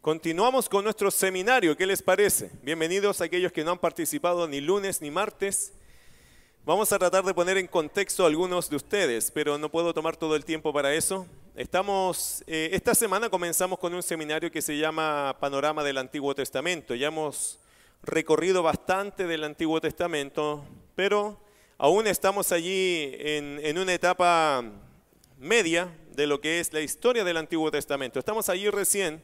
Continuamos con nuestro seminario, ¿qué les parece? Bienvenidos a aquellos que no han participado ni lunes ni martes. Vamos a tratar de poner en contexto a algunos de ustedes, pero no puedo tomar todo el tiempo para eso. Estamos, eh, esta semana comenzamos con un seminario que se llama Panorama del Antiguo Testamento. Ya hemos recorrido bastante del Antiguo Testamento, pero aún estamos allí en, en una etapa media de lo que es la historia del Antiguo Testamento. Estamos allí recién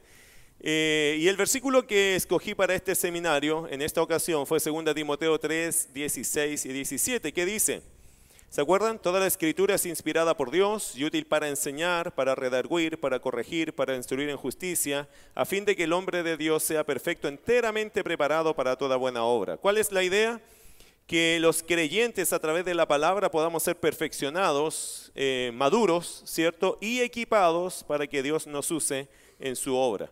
eh, y el versículo que escogí para este seminario en esta ocasión fue 2 Timoteo 3, 16 y 17, que dice, ¿se acuerdan? Toda la escritura es inspirada por Dios y útil para enseñar, para redarguir, para corregir, para instruir en justicia, a fin de que el hombre de Dios sea perfecto, enteramente preparado para toda buena obra. ¿Cuál es la idea? Que los creyentes a través de la palabra podamos ser perfeccionados, eh, maduros, ¿cierto? Y equipados para que Dios nos use en su obra.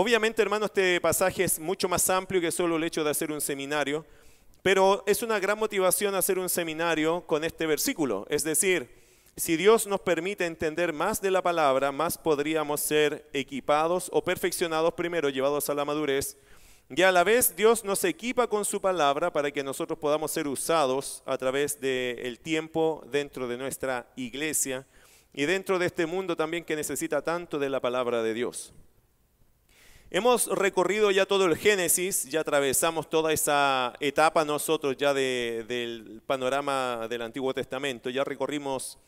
Obviamente, hermano, este pasaje es mucho más amplio que solo el hecho de hacer un seminario, pero es una gran motivación hacer un seminario con este versículo. Es decir, si Dios nos permite entender más de la palabra, más podríamos ser equipados o perfeccionados primero, llevados a la madurez. Y a la vez Dios nos equipa con su palabra para que nosotros podamos ser usados a través del tiempo dentro de nuestra iglesia y dentro de este mundo también que necesita tanto de la palabra de Dios. Hemos recorrido ya todo el Génesis, ya atravesamos toda esa etapa nosotros ya del panorama del Antiguo Testamento, ya recorrimos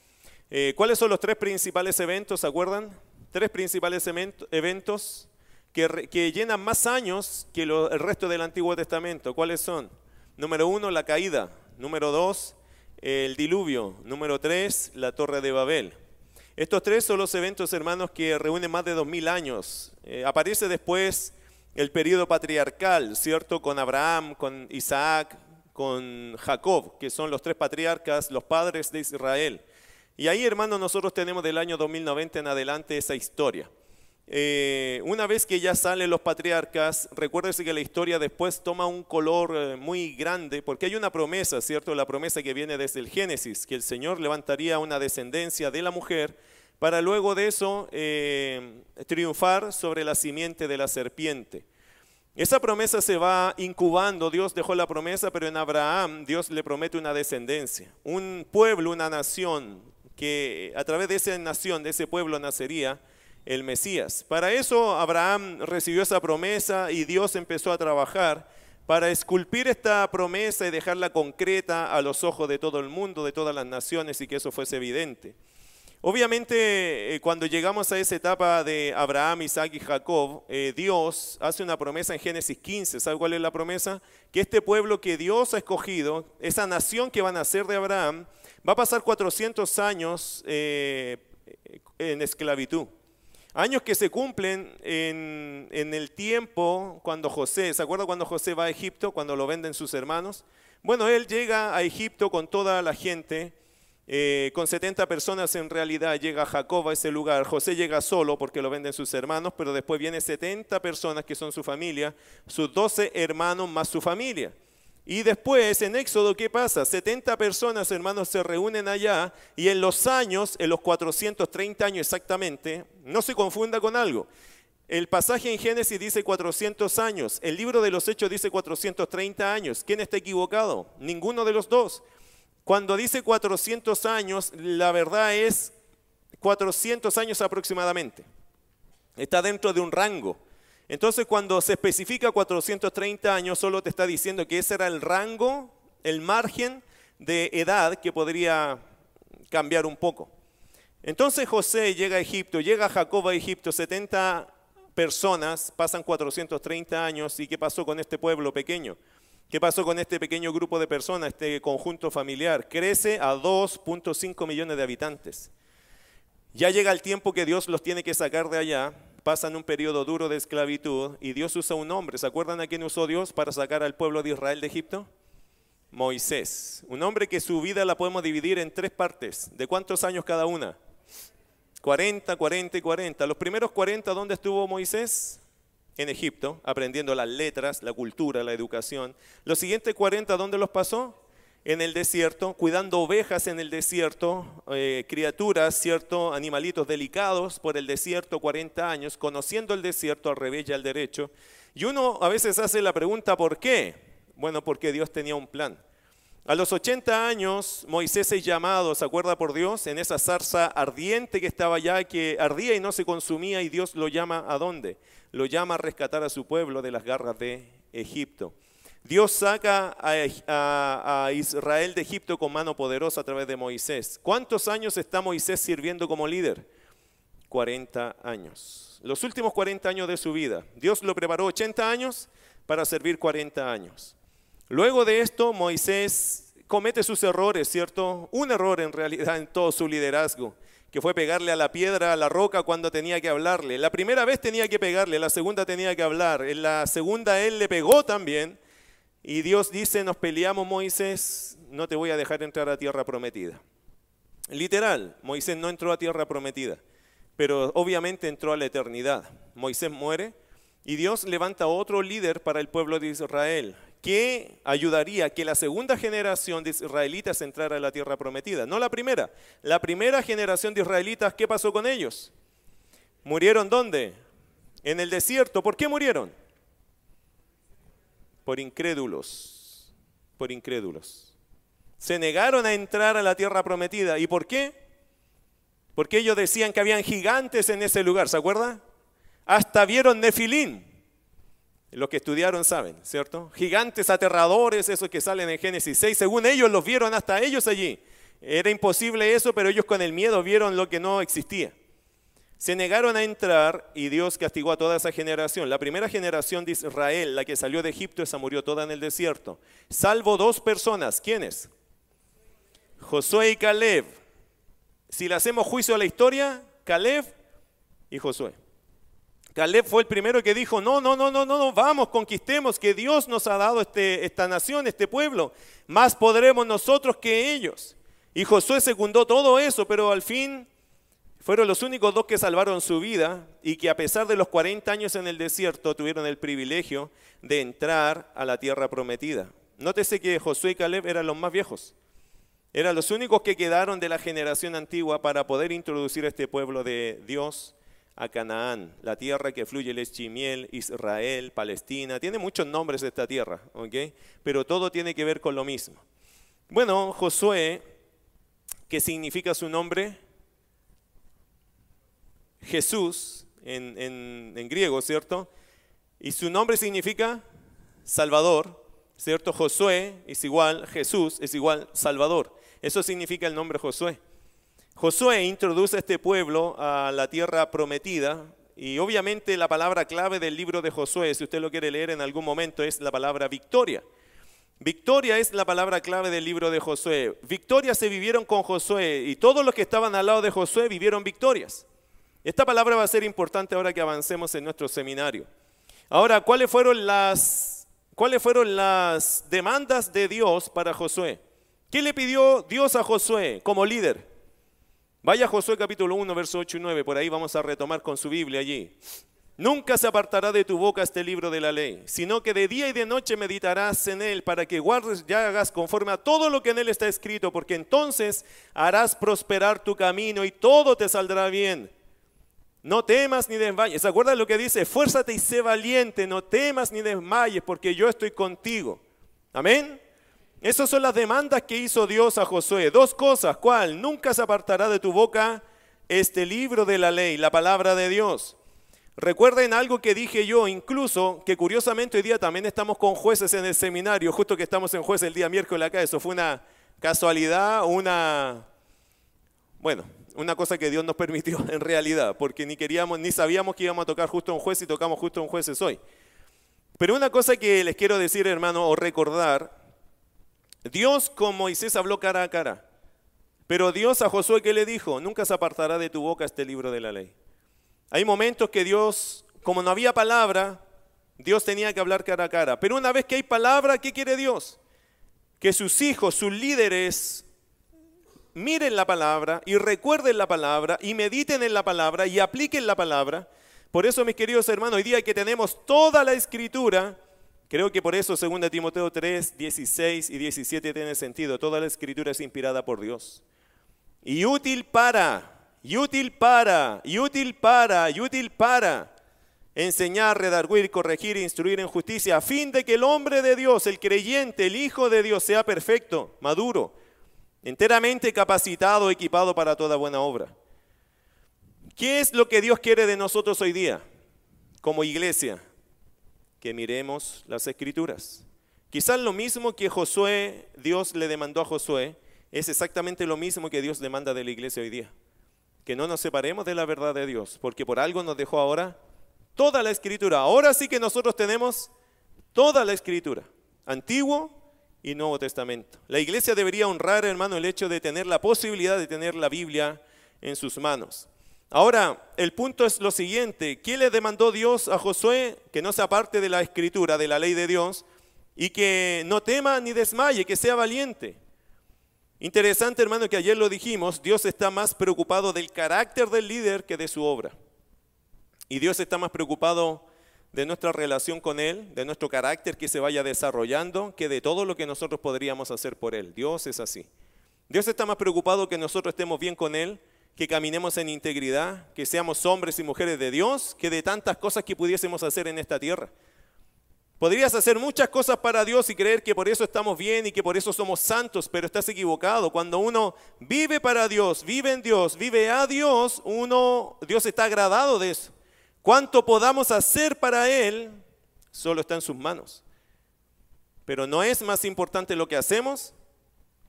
eh, cuáles son los tres principales eventos, ¿se acuerdan? Tres principales eventos que, llenan más años que el resto del Antiguo Testamento. ¿Cuáles son? Número uno, la caída. Número dos, el diluvio. Número tres, la torre de Babel. Estos tres son los eventos, hermanos, que reúnen más de dos mil años. Eh, aparece después el periodo patriarcal, ¿cierto? Con Abraham, con Isaac, con Jacob, que son los tres patriarcas, los padres de Israel. Y ahí, hermanos, nosotros tenemos del año 2090 en adelante esa historia. Eh, una vez que ya salen los patriarcas, recuérdese que la historia después toma un color eh, muy grande, porque hay una promesa, ¿cierto? La promesa que viene desde el Génesis, que el Señor levantaría una descendencia de la mujer para luego de eso eh, triunfar sobre la simiente de la serpiente. Esa promesa se va incubando, Dios dejó la promesa, pero en Abraham Dios le promete una descendencia, un pueblo, una nación, que a través de esa nación, de ese pueblo nacería el Mesías. Para eso Abraham recibió esa promesa y Dios empezó a trabajar para esculpir esta promesa y dejarla concreta a los ojos de todo el mundo, de todas las naciones y que eso fuese evidente. Obviamente, eh, cuando llegamos a esa etapa de Abraham, Isaac y Jacob, eh, Dios hace una promesa en Génesis 15. ¿Sabe cuál es la promesa? Que este pueblo que Dios ha escogido, esa nación que va a nacer de Abraham, va a pasar 400 años eh, en esclavitud. Años que se cumplen en, en, el tiempo cuando José, ¿se acuerda cuando José va a Egipto, cuando lo venden sus hermanos? Bueno, él llega a Egipto con toda la gente eh, con 70 personas en realidad llega Jacob a ese lugar. José llega solo porque lo venden sus hermanos, pero después viene 70 personas que son su familia, sus 12 hermanos más su familia. Y después en Éxodo, ¿qué pasa? 70 personas, hermanos, se reúnen allá y en los años, en los 430 años exactamente, no se confunda con algo. El pasaje en Génesis dice 400 años, el libro de los Hechos dice 430 años. ¿Quién está equivocado? Ninguno de los dos. Cuando dice 400 años, la verdad es 400 años aproximadamente. Está dentro de un rango. Entonces, cuando se especifica 430 años, solo te está diciendo que ese era el rango, el margen de edad que podría cambiar un poco. Entonces José llega a Egipto, llega Jacob a Egipto, 70 personas, pasan 430 años, ¿y qué pasó con este pueblo pequeño? ¿Qué pasó con este pequeño grupo de personas, este conjunto familiar? Crece a 2.5 millones de habitantes. Ya llega el tiempo que Dios los tiene que sacar de allá, pasan un periodo duro de esclavitud y Dios usa un hombre. ¿Se acuerdan a quién usó Dios para sacar al pueblo de Israel de Egipto? Moisés. Un hombre que su vida la podemos dividir en tres partes. ¿De cuántos años cada una? 40, 40 y 40. Los primeros 40, ¿dónde estuvo Moisés? En Egipto, aprendiendo las letras, la cultura, la educación. Los siguientes 40, ¿dónde los pasó? en el desierto, cuidando ovejas en el desierto, eh, criaturas, ¿cierto? Animalitos delicados por el desierto 40 años, conociendo el desierto al revés y al derecho. Y uno a veces hace la pregunta, ¿por qué? Bueno, porque Dios tenía un plan. A los 80 años, Moisés es llamado, ¿se acuerda por Dios? En esa zarza ardiente que estaba allá, que ardía y no se consumía, y Dios lo llama a dónde? Lo llama a rescatar a su pueblo de las garras de Egipto. Dios saca a, Israel de Egipto con mano poderosa a través de Moisés. ¿Cuántos años está Moisés sirviendo como líder? 40 años. Los últimos 40 años de su vida. Dios lo preparó 80 años para servir 40 años. Luego de esto, Moisés comete sus errores, ¿cierto? Un error en realidad en todo su liderazgo, que fue pegarle a la piedra, a la roca cuando tenía que hablarle. La primera vez tenía que pegarle, la segunda tenía que hablar. En la segunda él le pegó también y Dios dice, nos peleamos Moisés, no te voy a dejar entrar a tierra prometida. Literal, Moisés no entró a tierra prometida, pero obviamente entró a la eternidad. Moisés muere y Dios levanta otro líder para el pueblo de Israel, que ayudaría a que la segunda generación de israelitas entrara a la tierra prometida. No la primera. La primera generación de israelitas, ¿qué pasó con ellos? ¿Murieron dónde? En el desierto. ¿Por qué murieron? por incrédulos, por incrédulos. Se negaron a entrar a la tierra prometida. ¿Y por qué? Porque ellos decían que habían gigantes en ese lugar, ¿se acuerda? Hasta vieron Nefilín. Los que estudiaron saben, ¿cierto? Gigantes aterradores, esos que salen en Génesis 6. Según ellos los vieron hasta ellos allí. Era imposible eso, pero ellos con el miedo vieron lo que no existía. Se negaron a entrar y Dios castigó a toda esa generación. La primera generación de Israel, la que salió de Egipto, esa murió toda en el desierto. Salvo dos personas. ¿Quiénes? Josué y Caleb. Si le hacemos juicio a la historia, Caleb y Josué. Caleb fue el primero que dijo, no, no, no, no, no, vamos, conquistemos, que Dios nos ha dado este, esta nación, este pueblo, más podremos nosotros que ellos. Y Josué secundó todo eso, pero al fin fueron los únicos dos que salvaron su vida y que a pesar de los 40 años en el desierto tuvieron el privilegio de entrar a la tierra prometida. Nótese que Josué y Caleb eran los más viejos. Eran los únicos que quedaron de la generación antigua para poder introducir a este pueblo de Dios a Canaán, la tierra que fluye leche y miel, Israel, Palestina. Tiene muchos nombres esta tierra, ¿ok? Pero todo tiene que ver con lo mismo. Bueno, Josué, ¿qué significa su nombre? Jesús en, griego, ¿cierto? Y su nombre significa Salvador, ¿cierto? Josué es igual, Jesús es igual Salvador. Eso significa el nombre Josué. Josué introduce a este pueblo a la tierra prometida y obviamente la palabra clave del libro de Josué, si usted lo quiere leer en algún momento, es la palabra victoria. Victoria es la palabra clave del libro de Josué. Victorias se vivieron con Josué y todos los que estaban al lado de Josué vivieron victorias. Esta palabra va a ser importante ahora que avancemos en nuestro seminario. Ahora, ¿cuáles fueron las, cuáles fueron las demandas de Dios para Josué? ¿Qué le pidió Dios a Josué como líder? Vaya Josué capítulo 1, verso 8 y 9, por ahí vamos a retomar con su Biblia allí. Nunca se apartará de tu boca este libro de la ley, sino que de día y de noche meditarás en él para que guardes y hagas conforme a todo lo que en él está escrito, porque entonces harás prosperar tu camino y todo te saldrá bien. No temas ni desmayes. ¿Se acuerdan lo que dice? Fuérzate y sé valiente, no temas ni desmayes, porque yo estoy contigo. Amén. Esas son las demandas que hizo Dios a Josué. Dos cosas. ¿Cuál? Nunca se apartará de tu boca este libro de la ley, la palabra de Dios. Recuerden algo que dije yo, incluso que curiosamente hoy día también estamos con jueces en el seminario, justo que estamos en jueces el día miércoles acá. Eso fue una casualidad, una... Bueno, una cosa que Dios nos permitió en realidad, porque ni queríamos, ni sabíamos que íbamos a tocar justo un juez y tocamos justo un jueces hoy. Pero una cosa que les quiero decir, hermano, o recordar, Dios con Moisés habló cara a cara, pero Dios a Josué que le dijo, nunca se apartará de tu boca este libro de la ley. Hay momentos que Dios, como no había palabra, Dios tenía que hablar cara a cara. Pero una vez que hay palabra, ¿qué quiere Dios? Que sus hijos, sus líderes, miren la palabra y recuerden la palabra y mediten en la palabra y apliquen la palabra. Por eso, mis queridos hermanos, hoy día que tenemos toda la escritura, Creo que por eso 2 Timoteo 3, 16 y 17 tiene sentido. Toda la escritura es inspirada por Dios. Y útil para, y útil para, y útil para, y útil para enseñar, redarguir, corregir, instruir en justicia, a fin de que el hombre de Dios, el creyente, el Hijo de Dios, sea perfecto, maduro, enteramente capacitado, equipado para toda buena obra. ¿Qué es lo que Dios quiere de nosotros hoy día como iglesia? Que miremos las escrituras. Quizás lo mismo que Josué, Dios le demandó a Josué, es exactamente lo mismo que Dios demanda de la iglesia hoy día. Que no nos separemos de la verdad de Dios, porque por algo nos dejó ahora toda la escritura. Ahora sí que nosotros tenemos toda la escritura, Antiguo y Nuevo Testamento. La iglesia debería honrar, hermano, el hecho de tener la posibilidad de tener la Biblia en sus manos. Ahora, el punto es lo siguiente, ¿qué le demandó Dios a Josué? Que no se aparte de la escritura, de la ley de Dios, y que no tema ni desmaye, que sea valiente. Interesante, hermano, que ayer lo dijimos, Dios está más preocupado del carácter del líder que de su obra. Y Dios está más preocupado de nuestra relación con Él, de nuestro carácter que se vaya desarrollando, que de todo lo que nosotros podríamos hacer por Él. Dios es así. Dios está más preocupado que nosotros estemos bien con Él, que caminemos en integridad, que seamos hombres y mujeres de Dios, que de tantas cosas que pudiésemos hacer en esta tierra. Podrías hacer muchas cosas para Dios y creer que por eso estamos bien y que por eso somos santos, pero estás equivocado. Cuando uno vive para Dios, vive en Dios, vive a Dios, uno Dios está agradado de eso. Cuánto podamos hacer para Él, solo está en sus manos. Pero no es más importante lo que hacemos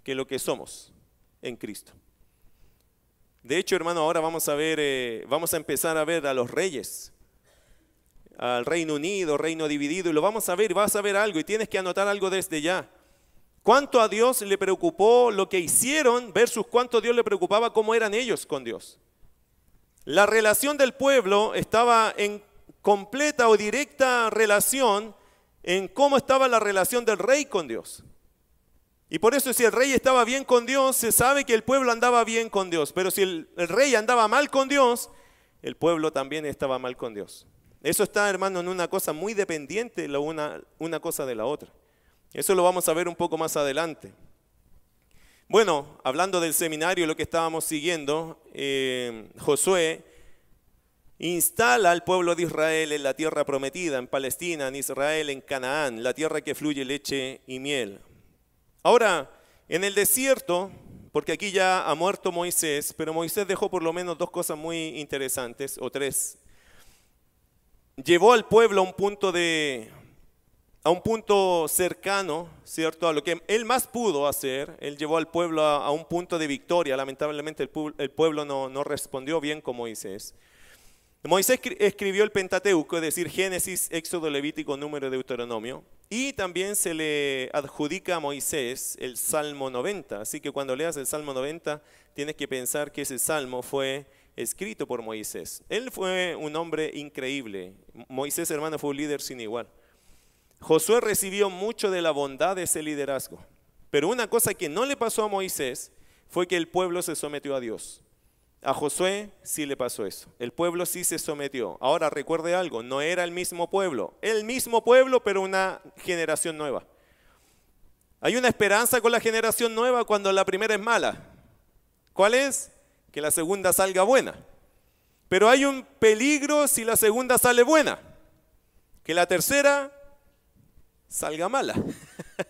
que lo que somos en Cristo. De hecho, hermano, ahora vamos a ver, eh, vamos a empezar a ver a los reyes, al Reino Unido, Reino dividido, y lo vamos a ver, vas a ver algo, y tienes que anotar algo desde ya. ¿Cuánto a Dios le preocupó lo que hicieron versus cuánto Dios le preocupaba cómo eran ellos con Dios? La relación del pueblo estaba en completa o directa relación en cómo estaba la relación del rey con Dios. Y por eso si el rey estaba bien con Dios, se sabe que el pueblo andaba bien con Dios. Pero si el, rey andaba mal con Dios, el pueblo también estaba mal con Dios. Eso está, hermano, en una cosa muy dependiente la una, una cosa de la otra. Eso lo vamos a ver un poco más adelante. Bueno, hablando del seminario, lo que estábamos siguiendo, eh, Josué instala al pueblo de Israel en la tierra prometida, en Palestina, en Israel, en Canaán, la tierra que fluye leche y miel. Ahora, en el desierto, porque aquí ya ha muerto Moisés, pero Moisés dejó por lo menos dos cosas muy interesantes, o tres. Llevó al pueblo a un punto de a un punto cercano, ¿cierto? A lo que él más pudo hacer, él llevó al pueblo a, un punto de victoria. Lamentablemente el, pueblo no, no, respondió bien con Moisés. Moisés escribió el Pentateuco, es decir, Génesis, Éxodo, Levítico, Número, Deuteronomio, y también se le adjudica a Moisés el Salmo 90. Así que cuando leas el Salmo 90, tienes que pensar que ese salmo fue escrito por Moisés. Él fue un hombre increíble. Moisés, hermano, fue un líder sin igual. Josué recibió mucho de la bondad de ese liderazgo. Pero una cosa que no le pasó a Moisés fue que el pueblo se sometió a Dios. A Josué sí le pasó eso. El pueblo sí se sometió. Ahora recuerde algo, no era el mismo pueblo. El mismo pueblo, pero una generación nueva. Hay una esperanza con la generación nueva cuando la primera es mala. ¿Cuál es? Que la segunda salga buena. Pero hay un peligro si la segunda sale buena. Que la tercera salga mala.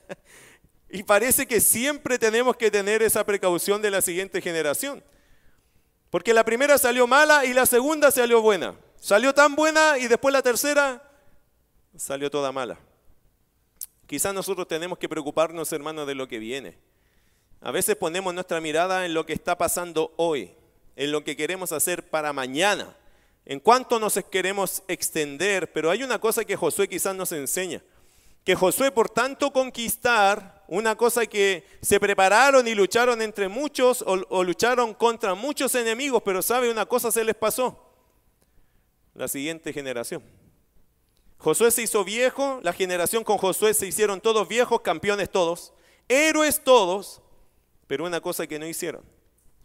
y parece que siempre tenemos que tener esa precaución de la siguiente generación. Porque la primera salió mala y la segunda salió buena. Salió tan buena y después la tercera salió toda mala. Quizás nosotros tenemos que preocuparnos, hermanos, de lo que viene. A veces ponemos nuestra mirada en lo que está pasando hoy, en lo que queremos hacer para mañana, en cuánto nos queremos extender, pero hay una cosa que Josué quizás nos enseña que Josué por tanto conquistar, una cosa que se prepararon y lucharon entre muchos o, lucharon contra muchos enemigos, pero sabe una cosa se les pasó, la siguiente generación. Josué se hizo viejo, la generación con Josué se hicieron todos viejos, campeones todos, héroes todos, pero una cosa que no hicieron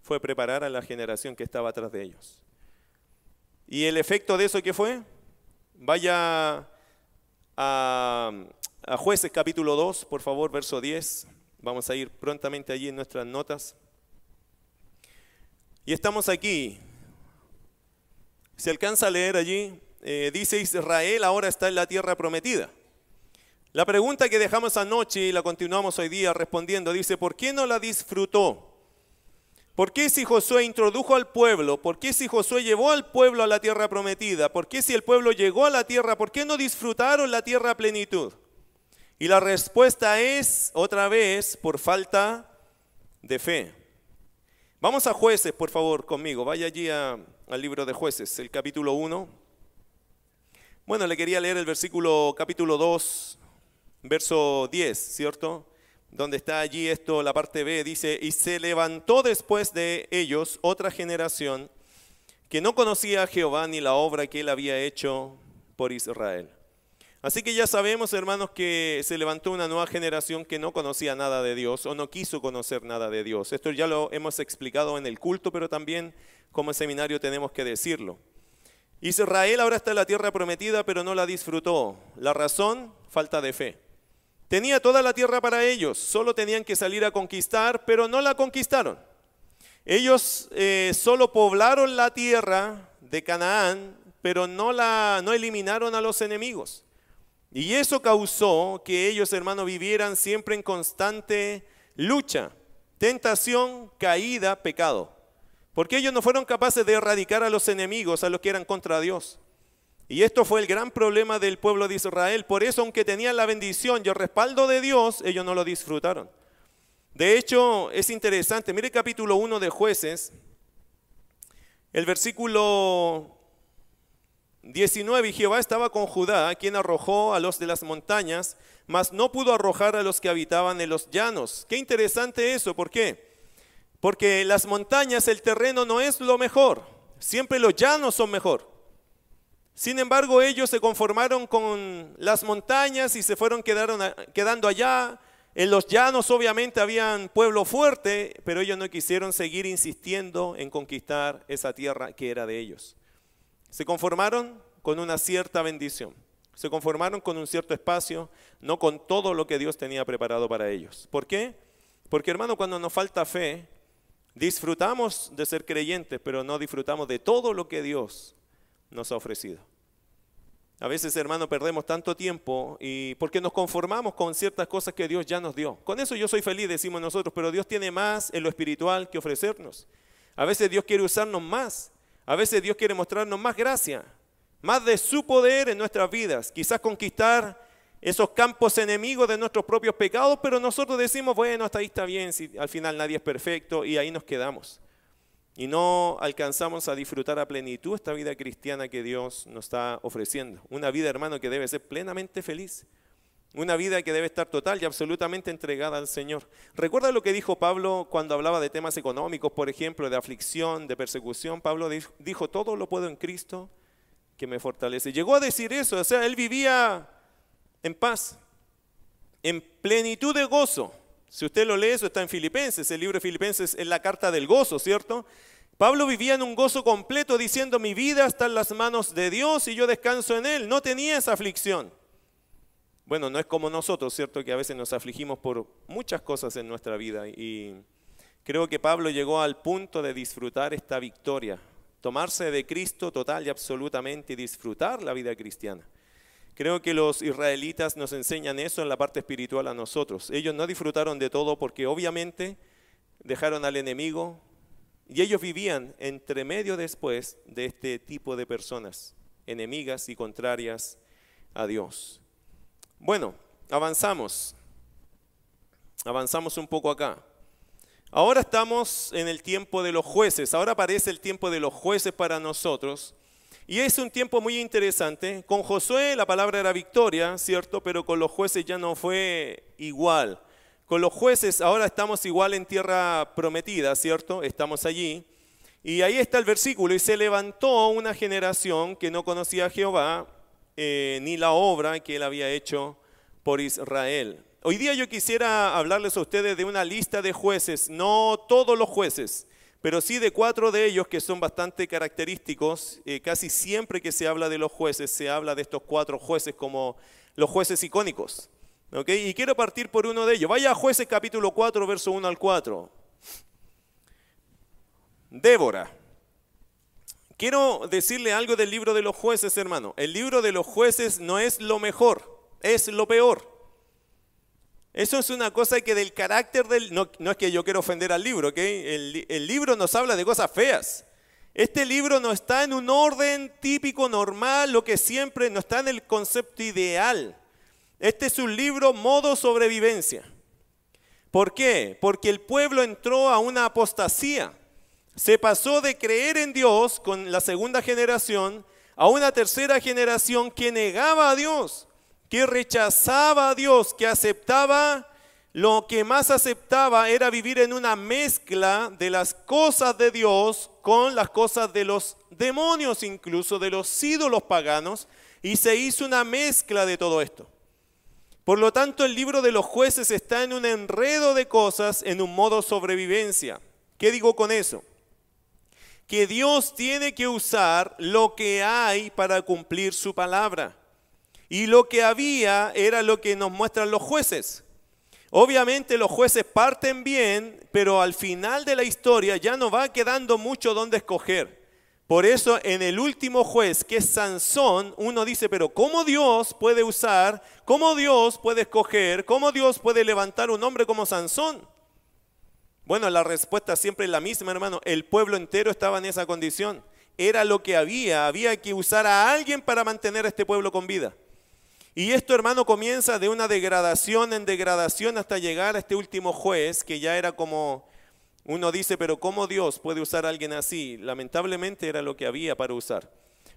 fue preparar a la generación que estaba atrás de ellos. ¿Y el efecto de eso qué fue? Vaya a, a jueces capítulo 2, por favor, verso 10. Vamos a ir prontamente allí en nuestras notas. Y estamos aquí. Se alcanza a leer allí, eh, dice Israel ahora está en la tierra prometida. La pregunta que dejamos anoche y la continuamos hoy día respondiendo, dice, ¿por qué no la disfrutó? ¿Por qué si Josué introdujo al pueblo? ¿Por qué si Josué llevó al pueblo a la tierra prometida? ¿Por qué si el pueblo llegó a la tierra? ¿Por qué no disfrutaron la tierra plenitud? Y la respuesta es, otra vez, por falta de fe. Vamos a jueces, por favor, conmigo. Vaya allí al libro de jueces, el capítulo 1. Bueno, le quería leer el versículo capítulo 2, verso 10, ¿cierto? donde está allí esto, la parte B, dice, y se levantó después de ellos otra generación que no conocía a Jehová ni la obra que él había hecho por Israel. Así que ya sabemos, hermanos, que se levantó una nueva generación que no conocía nada de Dios o no quiso conocer nada de Dios. Esto ya lo hemos explicado en el culto, pero también como seminario tenemos que decirlo. Israel ahora está en la tierra prometida, pero no la disfrutó. La razón, falta de fe. Tenía toda la tierra para ellos, solo tenían que salir a conquistar, pero no la conquistaron. Ellos eh, solo poblaron la tierra de Canaán, pero no, la, no eliminaron a los enemigos. Y eso causó que ellos, hermanos, vivieran siempre en constante lucha, tentación, caída, pecado. Porque ellos no fueron capaces de erradicar a los enemigos, a los que eran contra Dios. Y esto fue el gran problema del pueblo de Israel. Por eso, aunque tenían la bendición y el respaldo de Dios, ellos no lo disfrutaron. De hecho, es interesante. Mire el capítulo 1 de jueces, el versículo 19. Y Jehová estaba con Judá, quien arrojó a los de las montañas, mas no pudo arrojar a los que habitaban en los llanos. Qué interesante eso. ¿Por qué? Porque las montañas, el terreno no es lo mejor. Siempre los llanos son mejor. Sin embargo, ellos se conformaron con las montañas y se fueron quedando allá. En los llanos obviamente habían pueblo fuerte, pero ellos no quisieron seguir insistiendo en conquistar esa tierra que era de ellos. Se conformaron con una cierta bendición. Se conformaron con un cierto espacio, no con todo lo que Dios tenía preparado para ellos. ¿Por qué? Porque hermano, cuando nos falta fe, disfrutamos de ser creyentes, pero no disfrutamos de todo lo que Dios nos ha ofrecido. A veces, hermano, perdemos tanto tiempo y porque nos conformamos con ciertas cosas que Dios ya nos dio. Con eso yo soy feliz, decimos nosotros, pero Dios tiene más en lo espiritual que ofrecernos. A veces Dios quiere usarnos más. A veces Dios quiere mostrarnos más gracia, más de su poder en nuestras vidas. Quizás conquistar esos campos enemigos de nuestros propios pecados, pero nosotros decimos, bueno, hasta ahí está bien, si al final nadie es perfecto y ahí nos quedamos y no alcanzamos a disfrutar a plenitud esta vida cristiana que Dios nos está ofreciendo. Una vida, hermano, que debe ser plenamente feliz. Una vida que debe estar total y absolutamente entregada al Señor. ¿Recuerda lo que dijo Pablo cuando hablaba de temas económicos, por ejemplo, de aflicción, de persecución? Pablo dijo, todo lo puedo en Cristo que me fortalece. Llegó a decir eso, o sea, él vivía en paz, en plenitud de gozo. Si usted lo lee, eso está en Filipenses. El libro de Filipenses es la carta del gozo, ¿cierto? Pablo vivía en un gozo completo diciendo, mi vida está en las manos de Dios y yo descanso en Él. No tenía esa aflicción. Bueno, no es como nosotros, ¿cierto? Que a veces nos afligimos por muchas cosas en nuestra vida. Y creo que Pablo llegó al punto de disfrutar esta victoria. Tomarse de Cristo total y absolutamente y disfrutar la vida cristiana. Creo que los israelitas nos enseñan eso en la parte espiritual a nosotros. Ellos no disfrutaron de todo porque obviamente dejaron al enemigo y ellos vivían entre medio después de este tipo de personas, enemigas y contrarias a Dios. Bueno, avanzamos. Avanzamos un poco acá. Ahora estamos en el tiempo de los jueces. Ahora aparece el tiempo de los jueces para nosotros. Y es un tiempo muy interesante. Con Josué la palabra era victoria, ¿cierto? Pero con los jueces ya no fue igual. Con los jueces ahora estamos igual en tierra prometida, ¿cierto? Estamos allí. Y ahí está el versículo. Y se levantó una generación que no conocía a Jehová eh, ni la obra que él había hecho por Israel. Hoy día yo quisiera hablarles a ustedes de una lista de jueces, no todos los jueces pero sí de cuatro de ellos que son bastante característicos. Eh, casi siempre que se habla de los jueces, se habla de estos cuatro jueces como los jueces icónicos. Y quiero partir por uno de ellos. Vaya a jueces capítulo 4, verso 1 al 4. Débora. Quiero decirle algo del libro de los jueces, hermano. El libro de los jueces no es lo mejor, es lo peor. Eso es una cosa que del carácter del... No, es que yo quiero ofender al libro, ¿ok? El, el libro nos habla de cosas feas. Este libro no está en un orden típico, normal, lo que siempre, no está en el concepto ideal. Este es un libro modo sobrevivencia. ¿Por qué? Porque el pueblo entró a una apostasía. Se pasó de creer en Dios con la segunda generación a una tercera generación que negaba a Dios, que rechazaba a Dios, que aceptaba, lo que más aceptaba era vivir en una mezcla de las cosas de Dios con las cosas de los demonios, incluso de los ídolos paganos, y se hizo una mezcla de todo esto. Por lo tanto, el libro de los jueces está en un enredo de cosas, en un modo sobrevivencia. ¿Qué digo con eso? Que Dios tiene que usar lo que hay para cumplir su palabra. Y lo que había era lo que nos muestran los jueces. Obviamente los jueces parten bien, pero al final de la historia ya no va quedando mucho donde escoger. Por eso en el último juez, que es Sansón, uno dice, pero ¿cómo Dios puede usar, cómo Dios puede escoger, cómo Dios puede levantar un hombre como Sansón? Bueno, la respuesta siempre es la misma, hermano. El pueblo entero estaba en esa condición. Era lo que había. Había que usar a alguien para mantener a este pueblo con vida. Y esto, hermano, comienza de una degradación en degradación hasta llegar a este último juez, que ya era como, uno dice, pero ¿cómo Dios puede usar a alguien así? Lamentablemente era lo que había para usar.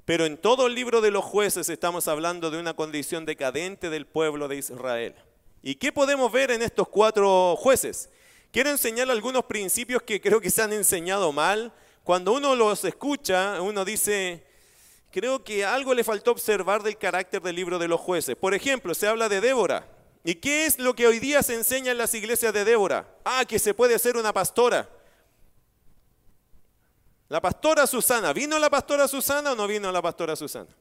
Pero en todo el libro de los jueces estamos hablando de una condición decadente del pueblo de Israel. ¿Y qué podemos ver en estos cuatro jueces? Quiero enseñar algunos principios que creo que se han enseñado mal. Cuando uno los escucha, uno dice, creo que algo le faltó observar del carácter del libro de los jueces. Por ejemplo, se habla de Débora. ¿Y qué es lo que hoy día se enseña en las iglesias de Débora? Ah, que se puede ser una pastora. La pastora Susana. ¿Vino la pastora Susana o no vino la pastora Susana?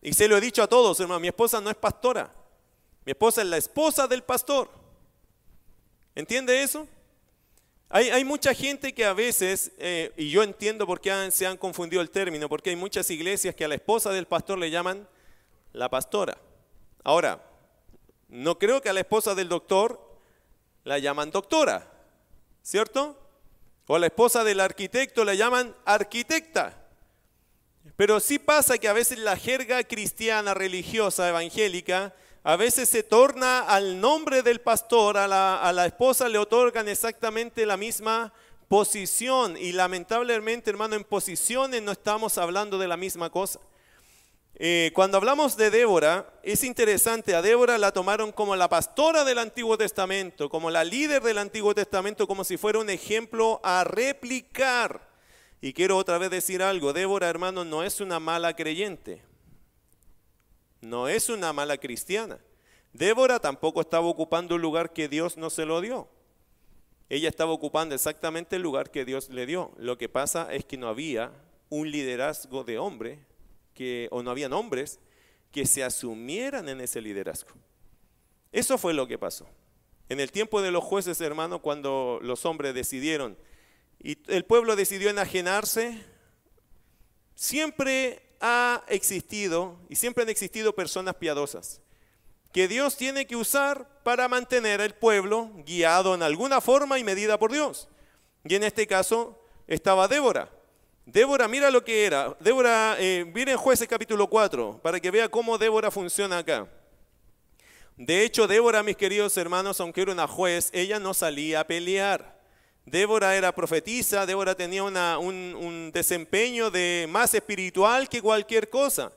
Y se lo he dicho a todos, hermano, mi esposa no es pastora. Mi esposa es la esposa del pastor. ¿Entiende eso? Hay, mucha gente que a veces, eh, y yo entiendo por qué se han confundido el término, porque hay muchas iglesias que a la esposa del pastor le llaman la pastora. Ahora, no creo que a la esposa del doctor la llaman doctora, ¿cierto? O a la esposa del arquitecto la llaman arquitecta. Pero sí pasa que a veces la jerga cristiana, religiosa, evangélica, a veces se torna al nombre del pastor, a la, esposa le otorgan exactamente la misma posición y lamentablemente, hermano, en posiciones no estamos hablando de la misma cosa. Eh, cuando hablamos de Débora, es interesante, a Débora la tomaron como la pastora del Antiguo Testamento, como la líder del Antiguo Testamento, como si fuera un ejemplo a replicar. Y quiero otra vez decir algo, Débora, hermano, no es una mala creyente no es una mala cristiana. Débora tampoco estaba ocupando un lugar que Dios no se lo dio. Ella estaba ocupando exactamente el lugar que Dios le dio. Lo que pasa es que no había un liderazgo de hombre que, o no habían hombres que se asumieran en ese liderazgo. Eso fue lo que pasó. En el tiempo de los jueces, hermano, cuando los hombres decidieron y el pueblo decidió enajenarse, siempre ha existido y siempre han existido personas piadosas que Dios tiene que usar para mantener al pueblo guiado en alguna forma y medida por Dios. Y en este caso estaba Débora. Débora, mira lo que era. Débora, eh, en jueces capítulo 4, para que vea cómo Débora funciona acá. De hecho, Débora, mis queridos hermanos, aunque era una juez, ella no salía a pelear. Débora era profetisa, Débora tenía un, desempeño de más espiritual que cualquier cosa.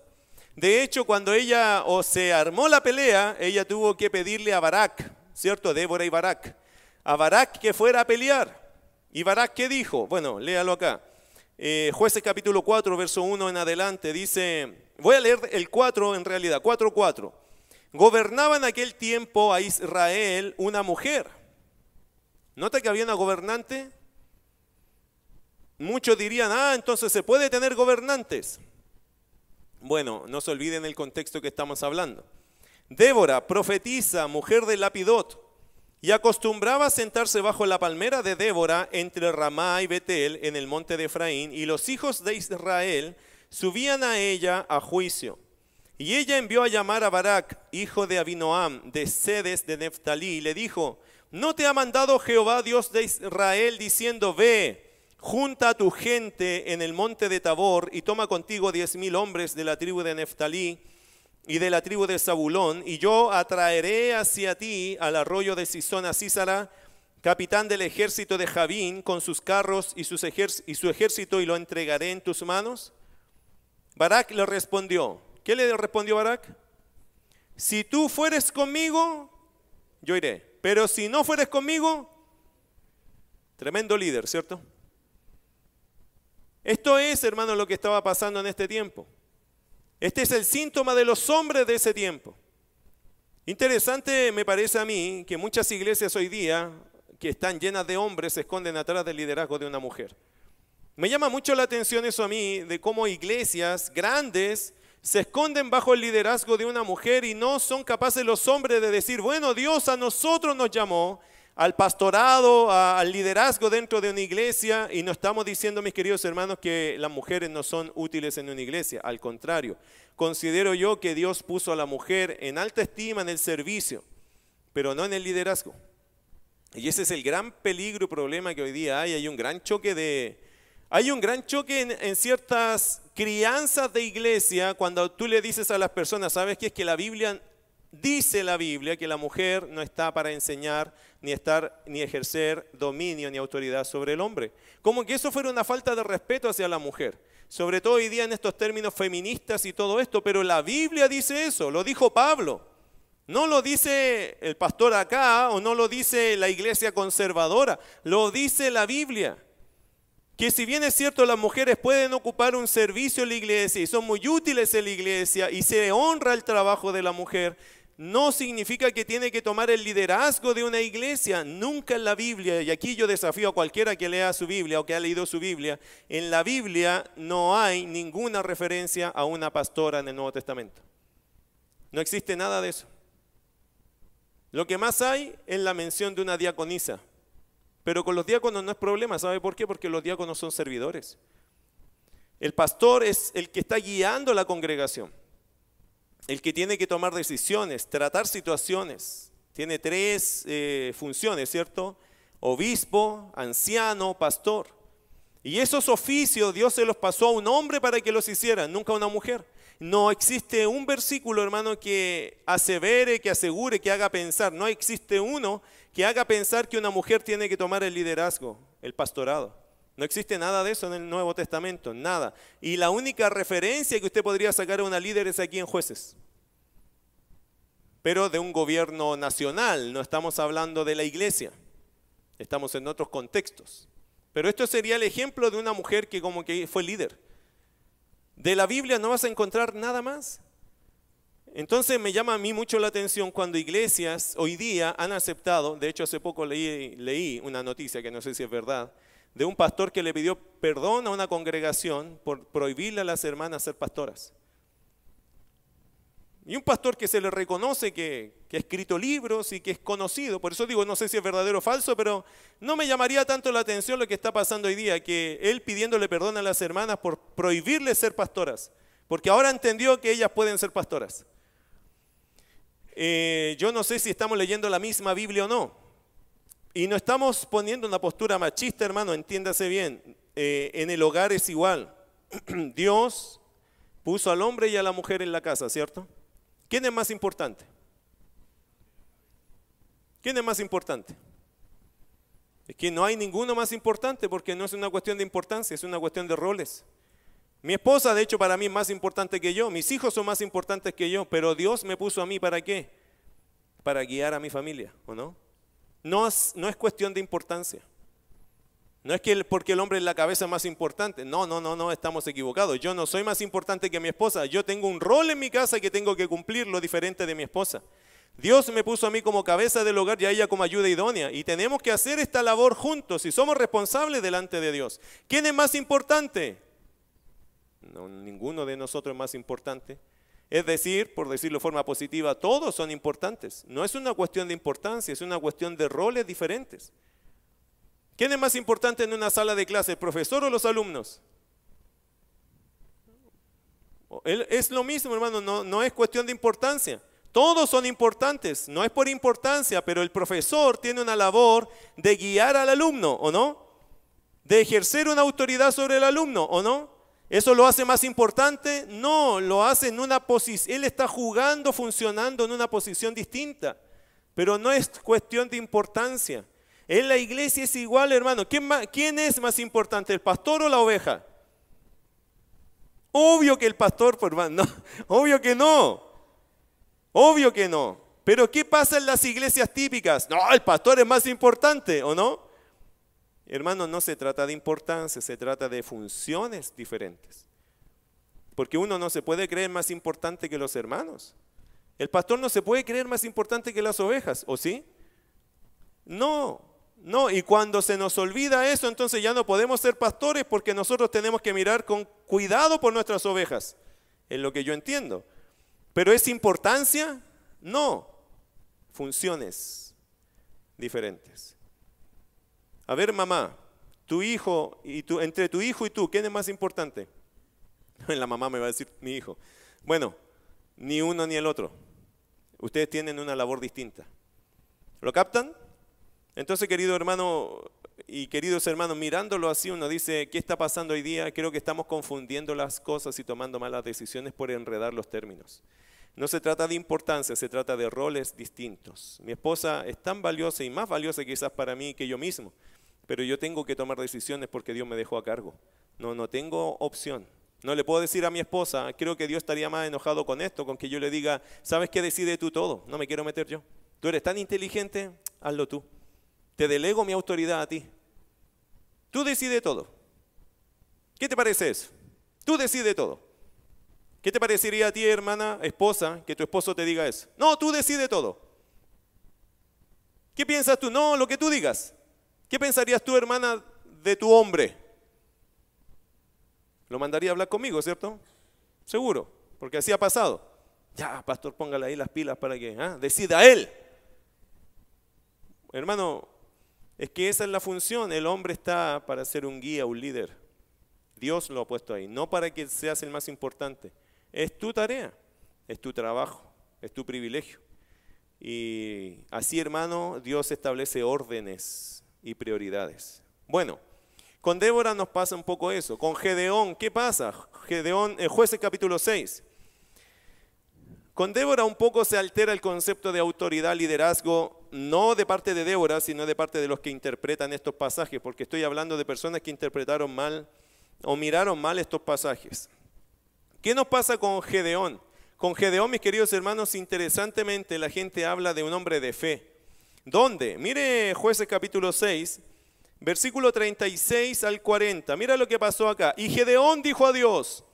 De hecho, cuando ella o se armó la pelea, ella tuvo que pedirle a Barak, ¿cierto? Débora y Barak. A Barak que fuera a pelear. ¿Y Barak qué dijo? Bueno, léalo acá. Eh, jueces capítulo 4, verso 1 en adelante, dice, voy a leer el 4 en realidad, 4.4. Gobernaba en aquel tiempo a Israel una mujer Nota que había una gobernante. Muchos dirían, ah, entonces se puede tener gobernantes. Bueno, no se olviden el contexto que estamos hablando. Débora, profetisa, mujer de Lapidot, y acostumbraba a sentarse bajo la palmera de Débora entre Ramá y Betel en el monte de Efraín, y los hijos de Israel subían a ella a juicio. Y ella envió a llamar a Barak, hijo de Abinoam, de Sedes de Neftalí, y le dijo, ¿no te ha mandado Jehová Dios de Israel diciendo, ve, junta a tu gente en el monte de Tabor y toma contigo diez mil hombres de la tribu de Neftalí y de la tribu de Zabulón, y yo atraeré hacia ti al arroyo de Sisón a Císara, capitán del ejército de Javín, con sus carros y, y su ejército, y lo entregaré en tus manos? Barak le respondió, ¿qué le respondió Barak? Si tú fueres conmigo, yo iré, pero si no fueres conmigo, tremendo líder, ¿cierto? Esto es, hermano, lo que estaba pasando en este tiempo. Este es el síntoma de los hombres de ese tiempo. Interesante me parece a mí que muchas iglesias hoy día que están llenas de hombres se esconden atrás del liderazgo de una mujer. Me llama mucho la atención eso a mí, de cómo iglesias grandes se esconden bajo el liderazgo de una mujer y no son capaces los hombres de decir, bueno, Dios a nosotros nos llamó al pastorado, al liderazgo dentro de una iglesia y no estamos diciendo, mis queridos hermanos, que las mujeres no son útiles en una iglesia. Al contrario, considero yo que Dios puso a la mujer en alta estima en el servicio, pero no en el liderazgo. Y ese es el gran peligro y problema que hoy día hay. Hay un gran choque de... Hay un gran choque en, ciertas crianzas de iglesia cuando tú le dices a las personas, ¿sabes qué? Es que la Biblia Dice la Biblia que la mujer no está para enseñar, ni estar, ni ejercer dominio ni autoridad sobre el hombre. Como que eso fuera una falta de respeto hacia la mujer. Sobre todo hoy día en estos términos feministas y todo esto, pero la Biblia dice eso, lo dijo Pablo. No lo dice el pastor acá o no lo dice la iglesia conservadora, lo dice la Biblia. Que si bien es cierto las mujeres pueden ocupar un servicio en la iglesia y son muy útiles en la iglesia y se honra el trabajo de la mujer, no significa que tiene que tomar el liderazgo de una iglesia. Nunca en la Biblia, y aquí yo desafío a cualquiera que lea su Biblia o que ha leído su Biblia, en la Biblia no hay ninguna referencia a una pastora en el Nuevo Testamento. No existe nada de eso. Lo que más hay es la mención de una diaconisa. Pero con los diáconos no es problema, ¿sabe por qué? Porque los diáconos son servidores. El pastor es el que está guiando la congregación el que tiene que tomar decisiones, tratar situaciones. Tiene tres eh, funciones, ¿cierto? Obispo, anciano, pastor. Y esos oficios Dios se los pasó a un hombre para que los hiciera, nunca a una mujer. No existe un versículo, hermano, que asevere, que asegure, que haga pensar. No existe uno que haga pensar que una mujer tiene que tomar el liderazgo, el pastorado. No existe nada de eso en el Nuevo Testamento, nada. Y la única referencia que usted podría sacar a una líder es aquí en jueces. Pero de un gobierno nacional, no estamos hablando de la iglesia. Estamos en otros contextos. Pero esto sería el ejemplo de una mujer que como que fue líder. De la Biblia no vas a encontrar nada más. Entonces me llama a mí mucho la atención cuando iglesias hoy día han aceptado, de hecho hace poco leí, una noticia que no sé si es verdad, de un pastor que le pidió perdón a una congregación por prohibirle a las hermanas ser pastoras. Y un pastor que se le reconoce que, que, ha escrito libros y que es conocido, por eso digo, no sé si es verdadero o falso, pero no me llamaría tanto la atención lo que está pasando hoy día, que él pidiéndole perdón a las hermanas por prohibirle ser pastoras, porque ahora entendió que ellas pueden ser pastoras. Eh, yo no sé si estamos leyendo la misma Biblia o no, y no estamos poniendo una postura machista, hermano, entiéndase bien. Eh, en el hogar es igual. Dios puso al hombre y a la mujer en la casa, ¿cierto? ¿Quién es más importante? ¿Quién es más importante? Es que no hay ninguno más importante porque no es una cuestión de importancia, es una cuestión de roles. Mi esposa, de hecho, para mí es más importante que yo. Mis hijos son más importantes que yo, pero Dios me puso a mí para qué? Para guiar a mi familia, ¿o no? No es, no es cuestión de importancia. No es que porque el hombre es la cabeza más importante. No, no, no, no, estamos equivocados. Yo no soy más importante que mi esposa. Yo tengo un rol en mi casa que tengo que cumplir lo diferente de mi esposa. Dios me puso a mí como cabeza del hogar y a ella como ayuda idónea. Y tenemos que hacer esta labor juntos y somos responsables delante de Dios. ¿Quién es más importante? No, ninguno de nosotros es más importante. Es decir, por decirlo de forma positiva, todos son importantes. No es una cuestión de importancia, es una cuestión de roles diferentes. ¿Quién es más importante en una sala de clase, el profesor o los alumnos? Es lo mismo, hermano, no, no es cuestión de importancia. Todos son importantes, no es por importancia, pero el profesor tiene una labor de guiar al alumno, ¿o no? De ejercer una autoridad sobre el alumno, ¿o no? ¿Eso lo hace más importante? No, lo hace en una posición, él está jugando, funcionando en una posición distinta, pero no es cuestión de importancia. En la iglesia es igual, hermano. ¿Quién, ¿Quién es más importante, el pastor o la oveja? Obvio que el pastor, pues, no, obvio que no. Obvio que no. Pero ¿qué pasa en las iglesias típicas? No, el pastor es más importante, ¿o no? Hermano, no se trata de importancia, se trata de funciones diferentes. Porque uno no se puede creer más importante que los hermanos. El pastor no se puede creer más importante que las ovejas, ¿o sí? No, no, y cuando se nos olvida eso, entonces ya no podemos ser pastores porque nosotros tenemos que mirar con cuidado por nuestras ovejas. Es lo que yo entiendo. Pero ¿es importancia? No. Funciones diferentes. A ver, mamá, tu hijo y tú, entre tu hijo y tú, ¿quién es más importante? La mamá me va a decir mi hijo. Bueno, ni uno ni el otro. Ustedes tienen una labor distinta. ¿Lo captan? Entonces, querido hermano y queridos hermanos, mirándolo así, uno dice, ¿qué está pasando hoy día? Creo que estamos confundiendo las cosas y tomando malas decisiones por enredar los términos. No se trata de importancia, se trata de roles distintos. Mi esposa es tan valiosa y más valiosa quizás para mí que yo mismo, pero yo tengo que tomar decisiones porque Dios me dejó a cargo. No, no tengo opción. No le puedo decir a mi esposa, creo que Dios estaría más enojado con esto, con que yo le diga, ¿sabes qué decide tú todo? No me quiero meter yo. Tú eres tan inteligente, hazlo tú. Te delego mi autoridad a ti. Tú decides todo. ¿Qué te parece eso? Tú decides todo. ¿Qué te parecería a ti, hermana, esposa, que tu esposo te diga eso? No, tú decides todo. ¿Qué piensas tú? No, lo que tú digas. ¿Qué pensarías tú, hermana, de tu hombre? Lo mandaría a hablar conmigo, ¿cierto? Seguro, porque así ha pasado. Ya, pastor, póngale ahí las pilas para que ¿ah? decida él. Hermano, es que esa es la función. El hombre está para ser un guía, un líder. Dios lo ha puesto ahí, no para que seas el más importante. Es tu tarea, es tu trabajo, es tu privilegio. Y así, hermano, Dios establece órdenes y prioridades. Bueno, con Débora nos pasa un poco eso. Con Gedeón, ¿qué pasa? Gedeón, el jueces capítulo 6. Con Débora un poco se altera el concepto de autoridad, liderazgo, no de parte de Débora, sino de parte de los que interpretan estos pasajes, porque estoy hablando de personas que interpretaron mal o miraron mal estos pasajes. ¿Qué nos pasa con Gedeón? Con Gedeón, mis queridos hermanos, interesantemente la gente habla de un hombre de fe. ¿Dónde? Mire jueces capítulo 6, versículo 36 al 40. Mira lo que pasó acá. Y Gedeón dijo a Dios,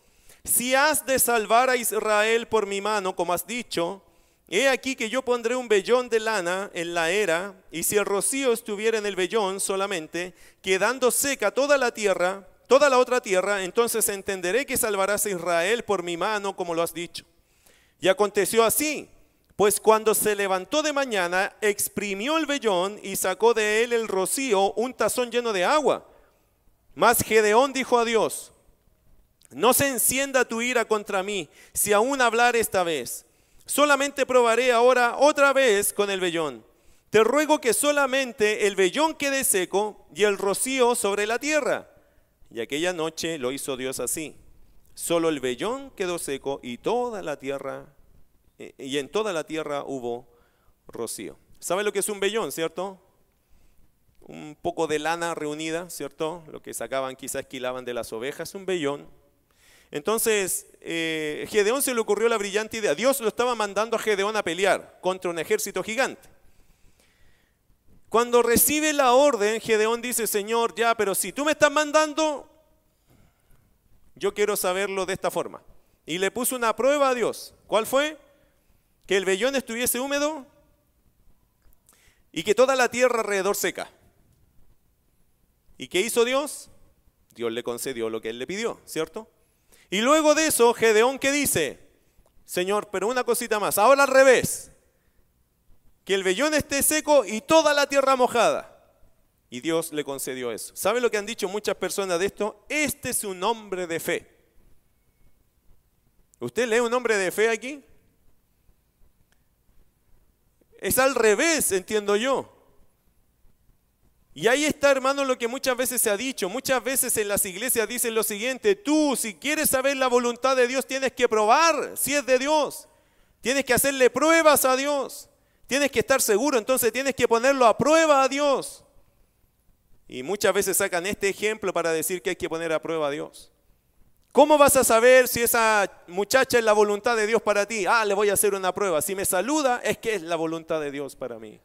si has de salvar a Israel por mi mano, como has dicho, he aquí que yo pondré un vellón de lana en la era, y si el rocío estuviera en el vellón solamente, quedando seca toda la tierra, toda la otra tierra, entonces entenderé que salvarás a Israel por mi mano, como lo has dicho. Y aconteció así, pues cuando se levantó de mañana, exprimió el vellón y sacó de él el rocío, un tazón lleno de agua. Mas Gedeón dijo a Dios, no se encienda tu ira contra mí, si aún hablar esta vez. Solamente probaré ahora otra vez con el vellón. Te ruego que solamente el vellón quede seco y el rocío sobre la tierra. Y aquella noche lo hizo Dios así. Solo el vellón quedó seco y toda la tierra, y en toda la tierra hubo rocío. ¿Sabe lo que es un vellón, cierto? Un poco de lana reunida, ¿cierto? Lo que sacaban, quizás esquilaban de las ovejas, un vellón entonces, eh, Gedeón se le ocurrió la brillante idea. Dios lo estaba mandando a Gedeón a pelear contra un ejército gigante. Cuando recibe la orden, Gedeón dice, Señor, ya, pero si tú me estás mandando, yo quiero saberlo de esta forma. Y le puso una prueba a Dios. ¿Cuál fue? Que el vellón estuviese húmedo y que toda la tierra alrededor seca. ¿Y qué hizo Dios? Dios le concedió lo que él le pidió, ¿cierto? Y luego de eso, Gedeón, ¿qué dice? Señor, pero una cosita más, ahora al revés, que el vellón esté seco y toda la tierra mojada. Y Dios le concedió eso. ¿Sabe lo que han dicho muchas personas de esto? Este es un hombre de fe. ¿Usted lee un hombre de fe aquí? Es al revés, entiendo yo. Y ahí está, hermano, lo que muchas veces se ha dicho. Muchas veces en las iglesias dicen lo siguiente, tú si quieres saber la voluntad de Dios tienes que probar si es de Dios. Tienes que hacerle pruebas a Dios. Tienes que estar seguro, entonces tienes que ponerlo a prueba a Dios. Y muchas veces sacan este ejemplo para decir que hay que poner a prueba a Dios. ¿Cómo vas a saber si esa muchacha es la voluntad de Dios para ti? Ah, le voy a hacer una prueba. Si me saluda, es que es la voluntad de Dios para mí.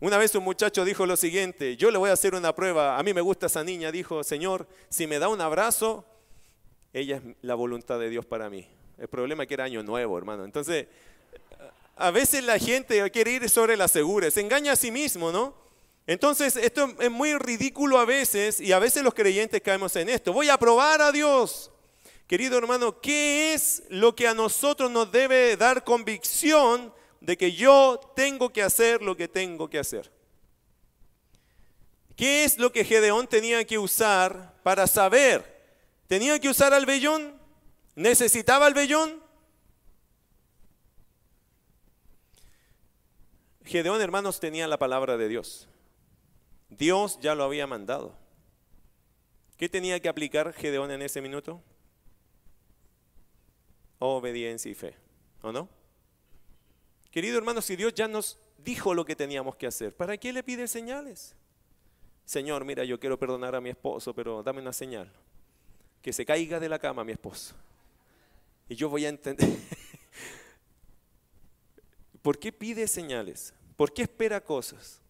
Una vez un muchacho dijo lo siguiente, yo le voy a hacer una prueba, a mí me gusta esa niña, dijo, Señor, si me da un abrazo, ella es la voluntad de Dios para mí. El problema es que era año nuevo, hermano. Entonces, a veces la gente quiere ir sobre la segura, se engaña a sí mismo, ¿no? Entonces, esto es muy ridículo a veces y a veces los creyentes caemos en esto. Voy a probar a Dios. Querido hermano, ¿qué es lo que a nosotros nos debe dar convicción de que yo tengo que hacer lo que tengo que hacer. ¿Qué es lo que Gedeón tenía que usar para saber? ¿Tenía que usar al vellón? ¿Necesitaba el vellón? Gedeón, hermanos, tenía la palabra de Dios. Dios ya lo había mandado. ¿Qué tenía que aplicar Gedeón en ese minuto? Obediencia y fe, ¿o no? Querido hermano, si Dios ya nos dijo lo que teníamos que hacer, ¿para qué le pide señales? Señor, mira, yo quiero perdonar a mi esposo, pero dame una señal. Que se caiga de la cama mi esposo. Y yo voy a entender. ¿Por qué pide señales? ¿Por qué espera cosas?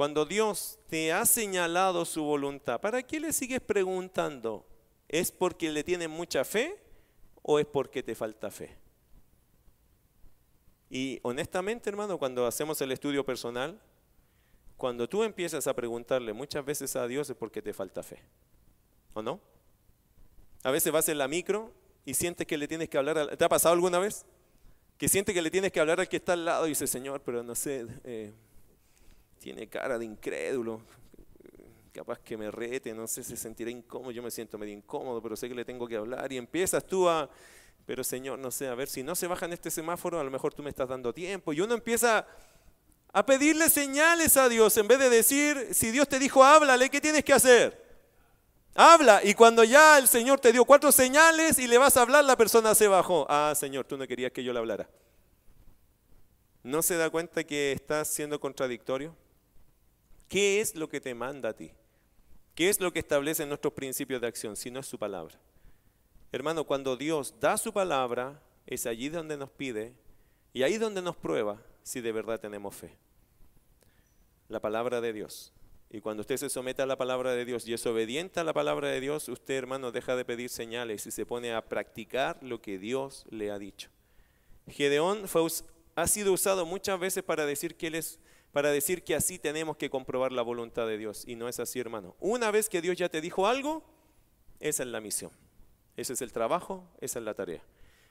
Cuando Dios te ha señalado su voluntad, ¿para qué le sigues preguntando? ¿Es porque le tiene mucha fe o es porque te falta fe? Y honestamente, hermano, cuando hacemos el estudio personal, cuando tú empiezas a preguntarle muchas veces a Dios es porque te falta fe. ¿O no? A veces vas en la micro y sientes que le tienes que hablar. ¿Te ha pasado alguna vez? Que sientes que le tienes que hablar al que está al lado y dice, Señor, pero no sé, eh, tiene cara de incrédulo. Capaz que me rete, no sé, se sentirá incómodo. Yo me siento medio incómodo, pero sé que le tengo que hablar. Y empiezas tú a, pero Señor, no sé, a ver, si no se baja en este semáforo, a lo mejor tú me estás dando tiempo. Y uno empieza a pedirle señales a Dios en vez de decir, si Dios te dijo, háblale, ¿qué tienes que hacer? Habla. Y cuando ya el Señor te dio cuatro señales y le vas a hablar, la persona se bajó. Ah, Señor, tú no querías que yo le hablara. ¿No se da cuenta que estás siendo contradictorio? ¿Qué es lo que te manda a ti? ¿Qué es lo que establece nuestros principios de acción si no es su palabra? Hermano, cuando Dios da su palabra, es allí donde nos pide y ahí donde nos prueba si de verdad tenemos fe. La palabra de Dios. Y cuando usted se somete a la palabra de Dios y es obediente a la palabra de Dios, usted, hermano, deja de pedir señales y se pone a practicar lo que Dios le ha dicho. Gedeón ha sido usado muchas veces para decir que él es para decir que así tenemos que comprobar la voluntad de Dios y no es así, hermano. Una vez que Dios ya te dijo algo, esa es la misión. Ese es el trabajo, esa es la tarea.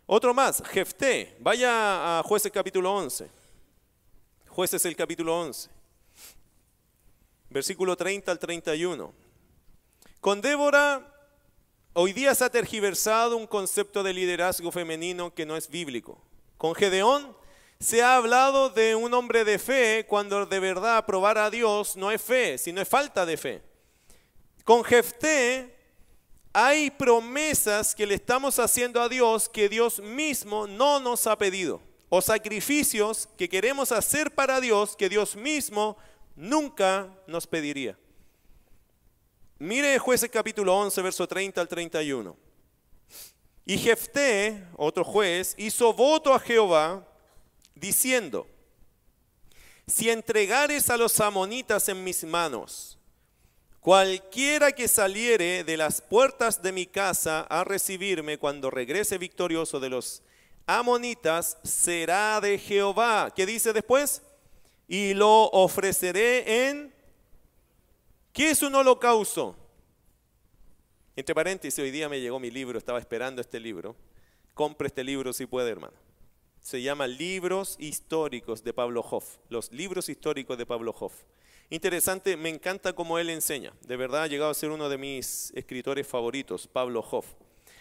Otro más, Jefté. Vaya a Jueces capítulo 11. Jueces el capítulo 11. Versículo 30 al 31. Con Débora, hoy día se ha tergiversado un concepto de liderazgo femenino que no es bíblico. Con Gedeón se ha hablado de un hombre de fe cuando de verdad probar a Dios no es fe, sino es falta de fe. Con Jefté hay promesas que le estamos haciendo a Dios que Dios mismo no nos ha pedido. O sacrificios que queremos hacer para Dios que Dios mismo nunca nos pediría. Mire jueces capítulo 11, verso 30 al 31. Y Jefté, otro juez, hizo voto a Jehová diciendo, si entregares a los amonitas en mis manos, Cualquiera que saliere de las puertas de mi casa a recibirme cuando regrese victorioso de los amonitas será de Jehová. ¿Qué dice después? Y lo ofreceré en... ¿Qué es un holocausto? Entre paréntesis, hoy día me llegó mi libro, estaba esperando este libro. compre este libro si puede, hermano. Se llama Libros Históricos de Pablo Hoff. Los libros históricos de Pablo Hoff. Interesante, me encanta cómo él enseña. De verdad ha llegado a ser uno de mis escritores favoritos, Pablo Hoff.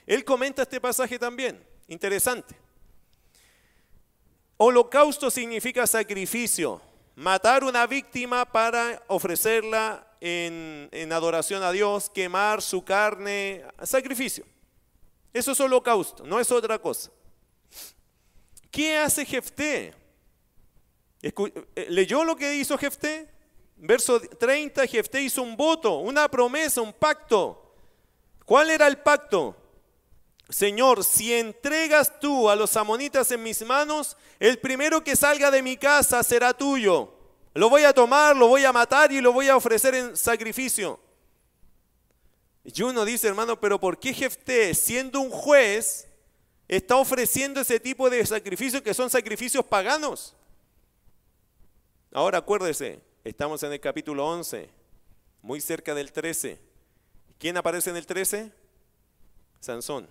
Él comenta este pasaje también. Interesante. Holocausto significa sacrificio. Matar una víctima para ofrecerla en, en adoración a Dios, quemar su carne, sacrificio. Eso es holocausto, no es otra cosa. ¿Qué hace Jefté? Eh, ¿Leyó lo que hizo Jefté? Verso 30, Jefté hizo un voto, una promesa, un pacto. ¿Cuál era el pacto? Señor, si entregas tú a los amonitas en mis manos, el primero que salga de mi casa será tuyo. Lo voy a tomar, lo voy a matar y lo voy a ofrecer en sacrificio. Y uno dice, hermano, pero ¿por qué Jefté, siendo un juez, está ofreciendo ese tipo de sacrificios que son sacrificios paganos? Ahora acuérdese, estamos en el capítulo 11, muy cerca del 13. ¿Quién aparece en el 13? Sansón.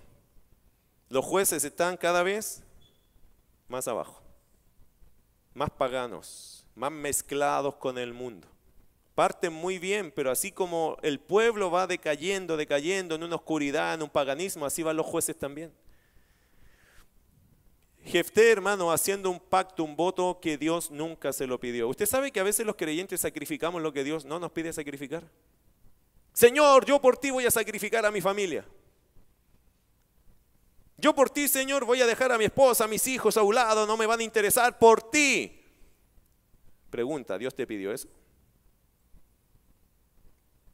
Los jueces están cada vez más abajo, más paganos, más mezclados con el mundo parten muy bien, pero así como el pueblo va decayendo, decayendo en una oscuridad, en un paganismo, así van los jueces también. Jefté, hermano, haciendo un pacto, un voto que Dios nunca se lo pidió. Usted sabe que a veces los creyentes sacrificamos lo que Dios no nos pide sacrificar. Señor, yo por ti voy a sacrificar a mi familia. Yo por ti, Señor, voy a dejar a mi esposa, a mis hijos a un lado, no me van a interesar por ti. Pregunta, ¿Dios te pidió eso?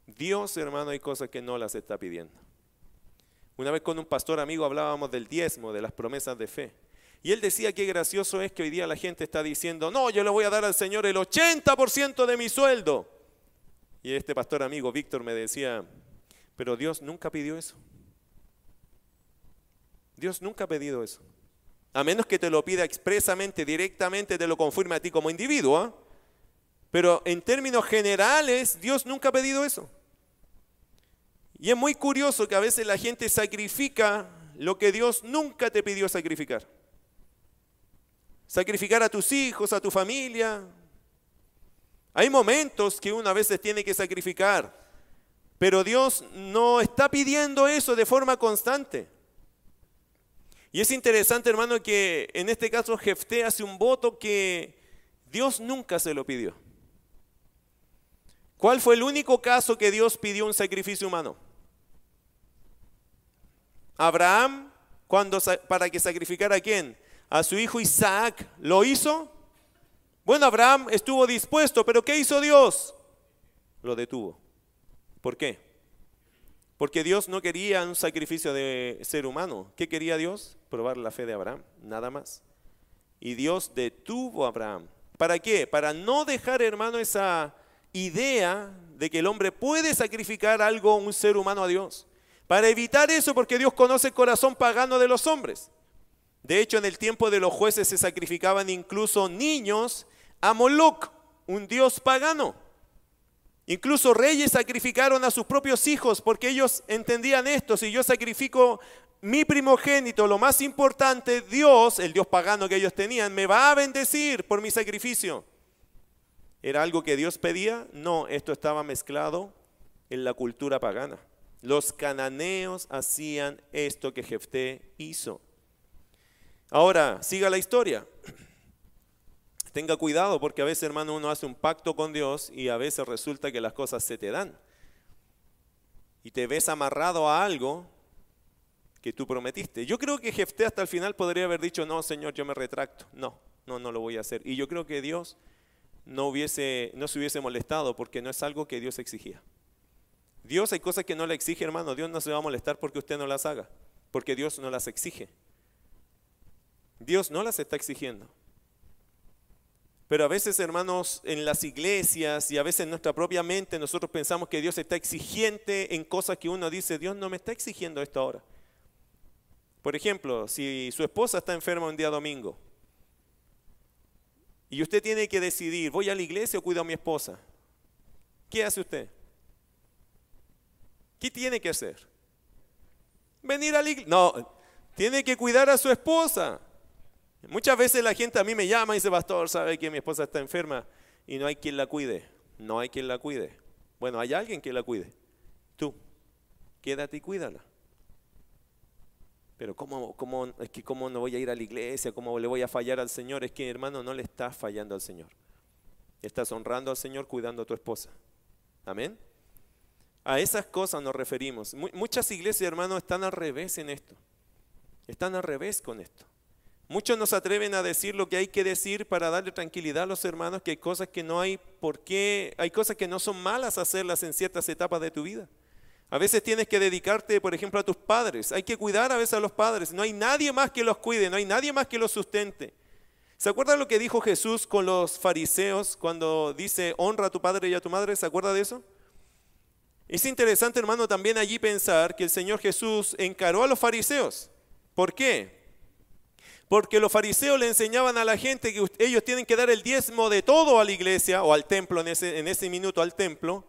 Dios, hermano, hay cosas que no las está pidiendo. Una vez con un pastor amigo hablábamos del diezmo, de las promesas de fe. Y él decía que gracioso es que hoy día la gente está diciendo, no, yo le voy a dar al Señor el 80% de mi sueldo. Y este pastor amigo, Víctor, me decía, pero Dios nunca pidió eso. Dios nunca ha pedido eso. A menos que te lo pida expresamente, directamente, te lo confirme a ti como individuo. ¿ah? Pero en términos generales, Dios nunca ha pedido eso. Y es muy curioso que a veces la gente sacrifica lo que Dios nunca te pidió sacrificar. Sacrificar a tus hijos, a tu familia. Hay momentos que uno a veces tiene que sacrificar, pero Dios no está pidiendo eso de forma constante. Y es interesante, hermano, que en este caso Jefté hace un voto que Dios nunca se lo pidió. ¿Cuál fue el único caso que Dios pidió un sacrificio humano? Abraham, cuando, para que sacrificara a quién? A su hijo Isaac. ¿Lo hizo? Bueno, Abraham estuvo dispuesto, pero ¿qué hizo Dios? Lo detuvo. ¿Por qué? Porque Dios no quería un sacrificio de ser humano. ¿Qué quería Dios? Probar la fe de Abraham, nada más. Y Dios detuvo a Abraham. ¿Para qué? Para no dejar, hermano, esa idea de que el hombre puede sacrificar algo, un ser humano a Dios. Para evitar eso, porque Dios conoce el corazón pagano de los hombres. De hecho, en el tiempo de los jueces se sacrificaban incluso niños a Moloch, un dios pagano. Incluso reyes sacrificaron a sus propios hijos porque ellos entendían esto. Si yo sacrifico mi primogénito, lo más importante, Dios, el dios pagano que ellos tenían, me va a bendecir por mi sacrificio. ¿Era algo que Dios pedía? No, esto estaba mezclado en la cultura pagana. Los cananeos hacían esto que Jefté hizo. Ahora, siga la historia. Tenga cuidado porque a veces, hermano, uno hace un pacto con Dios y a veces resulta que las cosas se te dan. Y te ves amarrado a algo que tú prometiste. Yo creo que Jefté hasta el final podría haber dicho, no, Señor, yo me retracto. No, no, no lo voy a hacer. Y yo creo que Dios no, hubiese, no se hubiese molestado porque no es algo que Dios exigía. Dios hay cosas que no le exige, hermano. Dios no se va a molestar porque usted no las haga, porque Dios no las exige. Dios no las está exigiendo. Pero a veces, hermanos, en las iglesias y a veces en nuestra propia mente nosotros pensamos que Dios está exigente en cosas que uno dice, Dios no me está exigiendo esto ahora. Por ejemplo, si su esposa está enferma un día domingo y usted tiene que decidir, ¿voy a la iglesia o cuido a mi esposa? ¿Qué hace usted? ¿Qué tiene que hacer? Venir a la iglesia. No, Tiene que cuidar a su esposa. Muchas veces la gente a mí me llama y dice, pastor, sabe que mi esposa está enferma y no hay quien la cuide. No hay quien la cuide. Bueno, hay alguien que la cuide. Tú, quédate y cuídala. Pero ¿cómo, cómo, es que ¿cómo no voy a ir a la iglesia? ¿Cómo le voy a fallar al Señor? Es que hermano, no le estás fallando al Señor. Estás honrando al Señor cuidando a tu esposa. Amén. A esas cosas nos referimos. Muchas iglesias, hermanos, están al revés en esto. Están al revés con esto. Muchos nos atreven a decir lo que hay que decir para darle tranquilidad a los hermanos, que hay cosas que no hay por qué, hay cosas que no son malas hacerlas en ciertas etapas de tu vida. A veces tienes que dedicarte, por ejemplo, a tus padres. Hay que cuidar a veces a los padres. No hay nadie más que los cuide, no hay nadie más que los sustente. ¿Se acuerdan lo que dijo Jesús con los fariseos cuando dice, honra a tu padre y a tu madre? ¿Se acuerda de eso? Es interesante, hermano, también allí pensar que el Señor Jesús encaró a los fariseos. ¿Por qué? Porque los fariseos le enseñaban a la gente que ellos tienen que dar el diezmo de todo a la iglesia o al templo, en ese, en ese minuto al templo.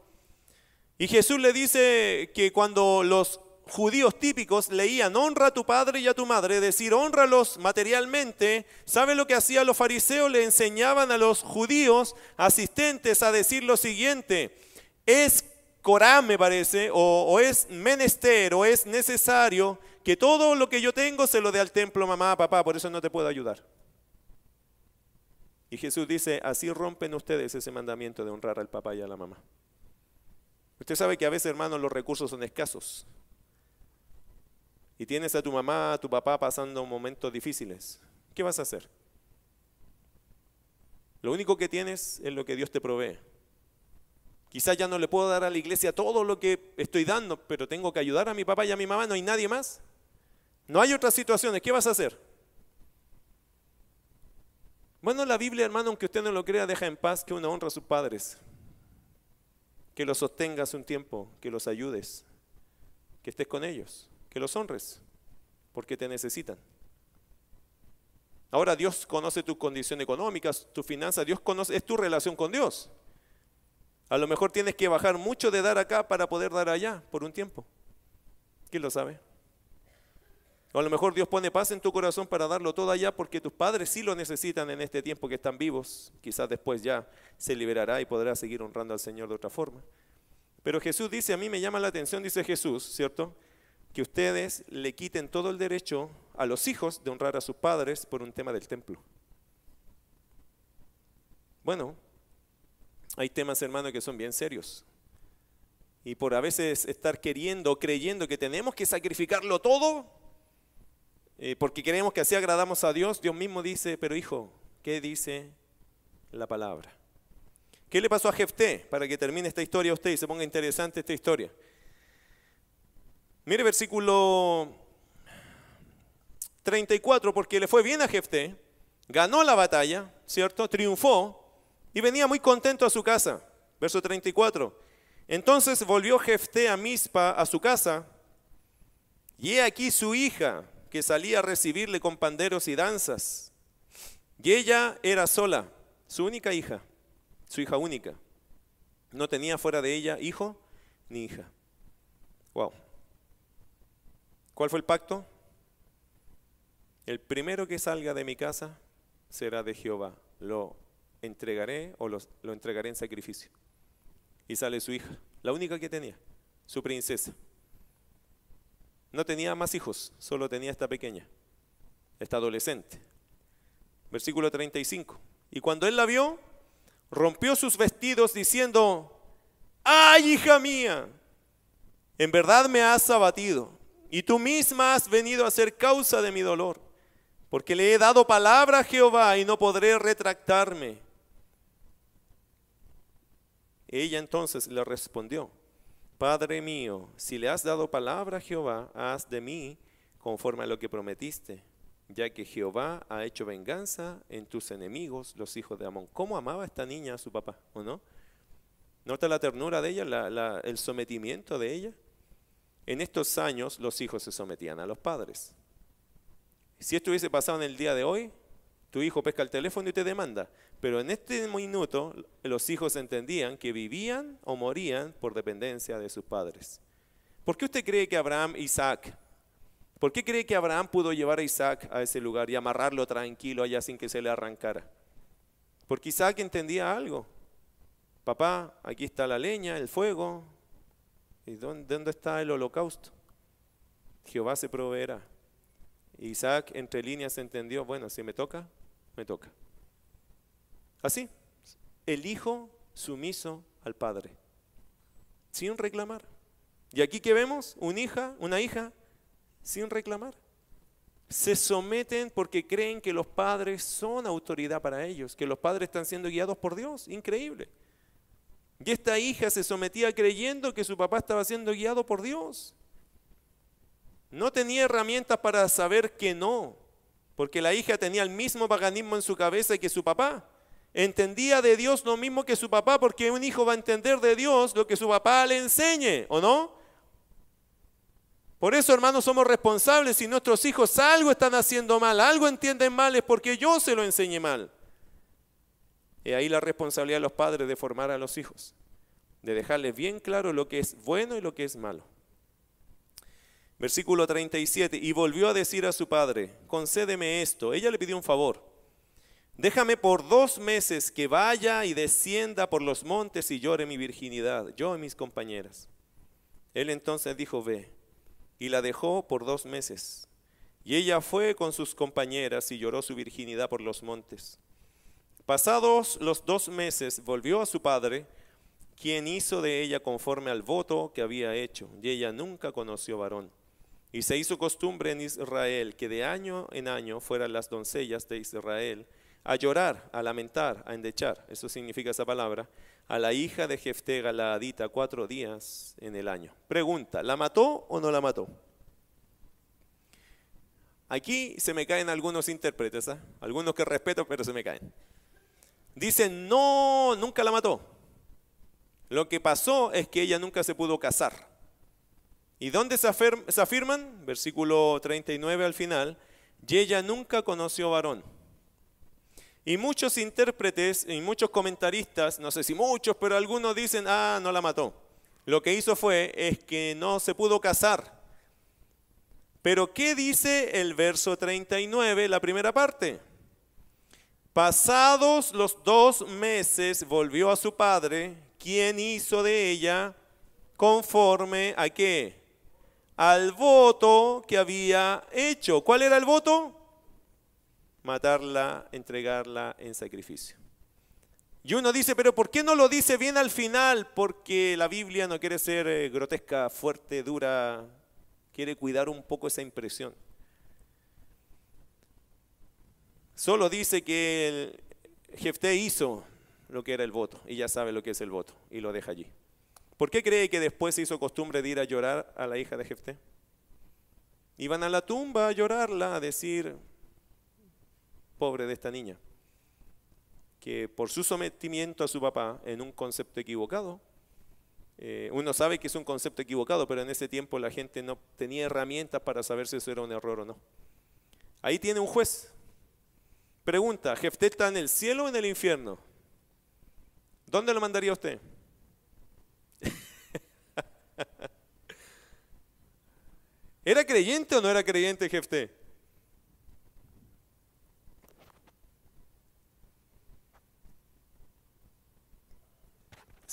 Y Jesús le dice que cuando los judíos típicos leían honra a tu padre y a tu madre, decir, honralos materialmente, ¿sabe lo que hacían los fariseos? Le enseñaban a los judíos asistentes a decir lo siguiente, es Corán me parece, o, es menester, o es necesario que todo lo que yo tengo se lo dé al templo, mamá, papá, por eso no te puedo ayudar. Y Jesús dice, así rompen ustedes ese mandamiento de honrar al papá y a la mamá. Usted sabe que a veces, hermanos, los recursos son escasos. Y tienes a tu mamá, a tu papá pasando momentos difíciles. ¿Qué vas a hacer? Lo único que tienes es lo que Dios te provee. Quizás ya no le puedo dar a la iglesia todo lo que estoy dando, pero tengo que ayudar a mi papá y a mi mamá, no hay nadie más. No hay otras situaciones, ¿qué vas a hacer? Bueno, la Biblia, hermano, aunque usted no lo crea, deja en paz que uno honra a sus padres, que los sostengas un tiempo, que los ayudes, que estés con ellos, que los honres, porque te necesitan. Ahora Dios conoce tu condición económica, tu finanzas, Dios conoce, es tu relación con Dios. A lo mejor tienes que bajar mucho de dar acá para poder dar allá por un tiempo. ¿Quién lo sabe? O a lo mejor Dios pone paz en tu corazón para darlo todo allá porque tus padres sí lo necesitan en este tiempo que están vivos. Quizás después ya se liberará y podrá seguir honrando al Señor de otra forma. Pero Jesús dice, a mí me llama la atención, dice Jesús, ¿cierto? Que ustedes le quiten todo el derecho a los hijos de honrar a sus padres por un tema del templo. Bueno, hay temas, hermano, que son bien serios. Y por a veces estar queriendo o creyendo que tenemos que sacrificarlo todo, eh, porque queremos que así agradamos a Dios, Dios mismo dice, pero hijo, ¿qué dice la palabra? ¿Qué le pasó a Jefté para que termine esta historia a usted y se ponga interesante esta historia? Mire versículo 34, porque le fue bien a Jefté, ganó la batalla, ¿cierto? Triunfó, y venía muy contento a su casa. Verso 34. Entonces volvió Jefté a Mispa a su casa, y he aquí su hija, que salía a recibirle con panderos y danzas. Y ella era sola, su única hija, su hija única. No tenía fuera de ella hijo ni hija. Wow. ¿Cuál fue el pacto? El primero que salga de mi casa será de Jehová. Lo entregaré o lo entregaré en sacrificio. Y sale su hija, la única que tenía, su princesa. No tenía más hijos, solo tenía esta pequeña, esta adolescente. Versículo 35. Y cuando él la vio, rompió sus vestidos diciendo, ¡ay, hija mía! En verdad me has abatido y tú misma has venido a ser causa de mi dolor, porque le he dado palabra a Jehová y no podré retractarme. Ella entonces le respondió, Padre mío, si le has dado palabra a Jehová, haz de mí conforme a lo que prometiste, ya que Jehová ha hecho venganza en tus enemigos, los hijos de Amón. ¿Cómo amaba esta niña a su papá, o no? ¿Nota la ternura de ella, el sometimiento de ella? En estos años los hijos se sometían a los padres. Si esto hubiese pasado en el día de hoy, tu hijo pesca el teléfono y te demanda. Pero en este minuto los hijos entendían que vivían o morían por dependencia de sus padres. ¿Por qué usted cree que Abraham, Isaac ¿Por qué cree que Abraham pudo llevar a Isaac a ese lugar y amarrarlo tranquilo allá sin que se le arrancara? Porque Isaac entendía algo. Papá, aquí está la leña, el fuego. ¿Y dónde, está el holocausto? Jehová se proveerá. Isaac entre líneas entendió, bueno, si me toca, me toca. Así, el hijo sumiso al padre, sin reclamar. Y aquí que vemos, una hija, una hija sin reclamar. Se someten porque creen que los padres son autoridad para ellos, que los padres están siendo guiados por Dios. Increíble. Y esta hija se sometía creyendo que su papá estaba siendo guiado por Dios. No tenía herramientas para saber que no, porque la hija tenía el mismo paganismo en su cabeza que su papá. Entendía de Dios lo mismo que su papá, porque un hijo va a entender de Dios lo que su papá le enseñe, ¿o no? Por eso, hermanos, somos responsables si nuestros hijos algo están haciendo mal, algo entienden mal, es porque yo se lo enseñé mal. Y ahí la responsabilidad de los padres de formar a los hijos, de dejarles bien claro lo que es bueno y lo que es malo. Versículo 37, y volvió a decir a su padre, concédeme esto. Ella le pidió un favor. Déjame por dos meses que vaya y descienda por los montes y llore mi virginidad, yo y mis compañeras. Él entonces dijo, ve y la dejó por dos meses. Y ella fue con sus compañeras y lloró su virginidad por los montes. Pasados los dos meses volvió a su padre, quien hizo de ella conforme al voto que había hecho, y ella nunca conoció varón. Y se hizo costumbre en Israel que de año en año fueran las doncellas de Israel a llorar, a lamentar, a endechar, eso significa esa palabra, a la hija de Jefté Galaadita cuatro días en el año. Pregunta, ¿la mató o no la mató? Aquí se me caen algunos intérpretes, ¿ah? algunos que respeto, pero se me caen. Dicen, no, nunca la mató. Lo que pasó es que ella nunca se pudo casar. ¿Y dónde se, afirman? Versículo 39 al final, y ella nunca conoció varón. Y muchos intérpretes y muchos comentaristas, no sé si muchos, pero algunos dicen, ah, no la mató. Lo que hizo fue es que no se pudo casar. Pero ¿qué dice el verso 39, la primera parte? Pasados los dos meses volvió a su padre, quien hizo de ella conforme a qué? Al voto que había hecho. ¿Cuál era el voto? Matarla, entregarla en sacrificio. Y uno dice, pero ¿por qué no lo dice bien al final? Porque la Biblia no quiere ser eh, grotesca, fuerte, dura, quiere cuidar un poco esa impresión. Solo dice que el Jefté hizo lo que era el voto y ya sabe lo que es el voto y lo deja allí. ¿Por qué cree que después se hizo costumbre de ir a llorar a la hija de Jefté? Iban a la tumba a llorarla, a decir, pobre de esta niña, que por su sometimiento a su papá en un concepto equivocado, eh, uno sabe que es un concepto equivocado, pero en ese tiempo la gente no tenía herramientas para saber si eso era un error o no. Ahí tiene un juez. Pregunta, ¿Jefté está en el cielo o en el infierno? ¿Dónde lo mandaría usted? ¿Era creyente o no era creyente Jefté?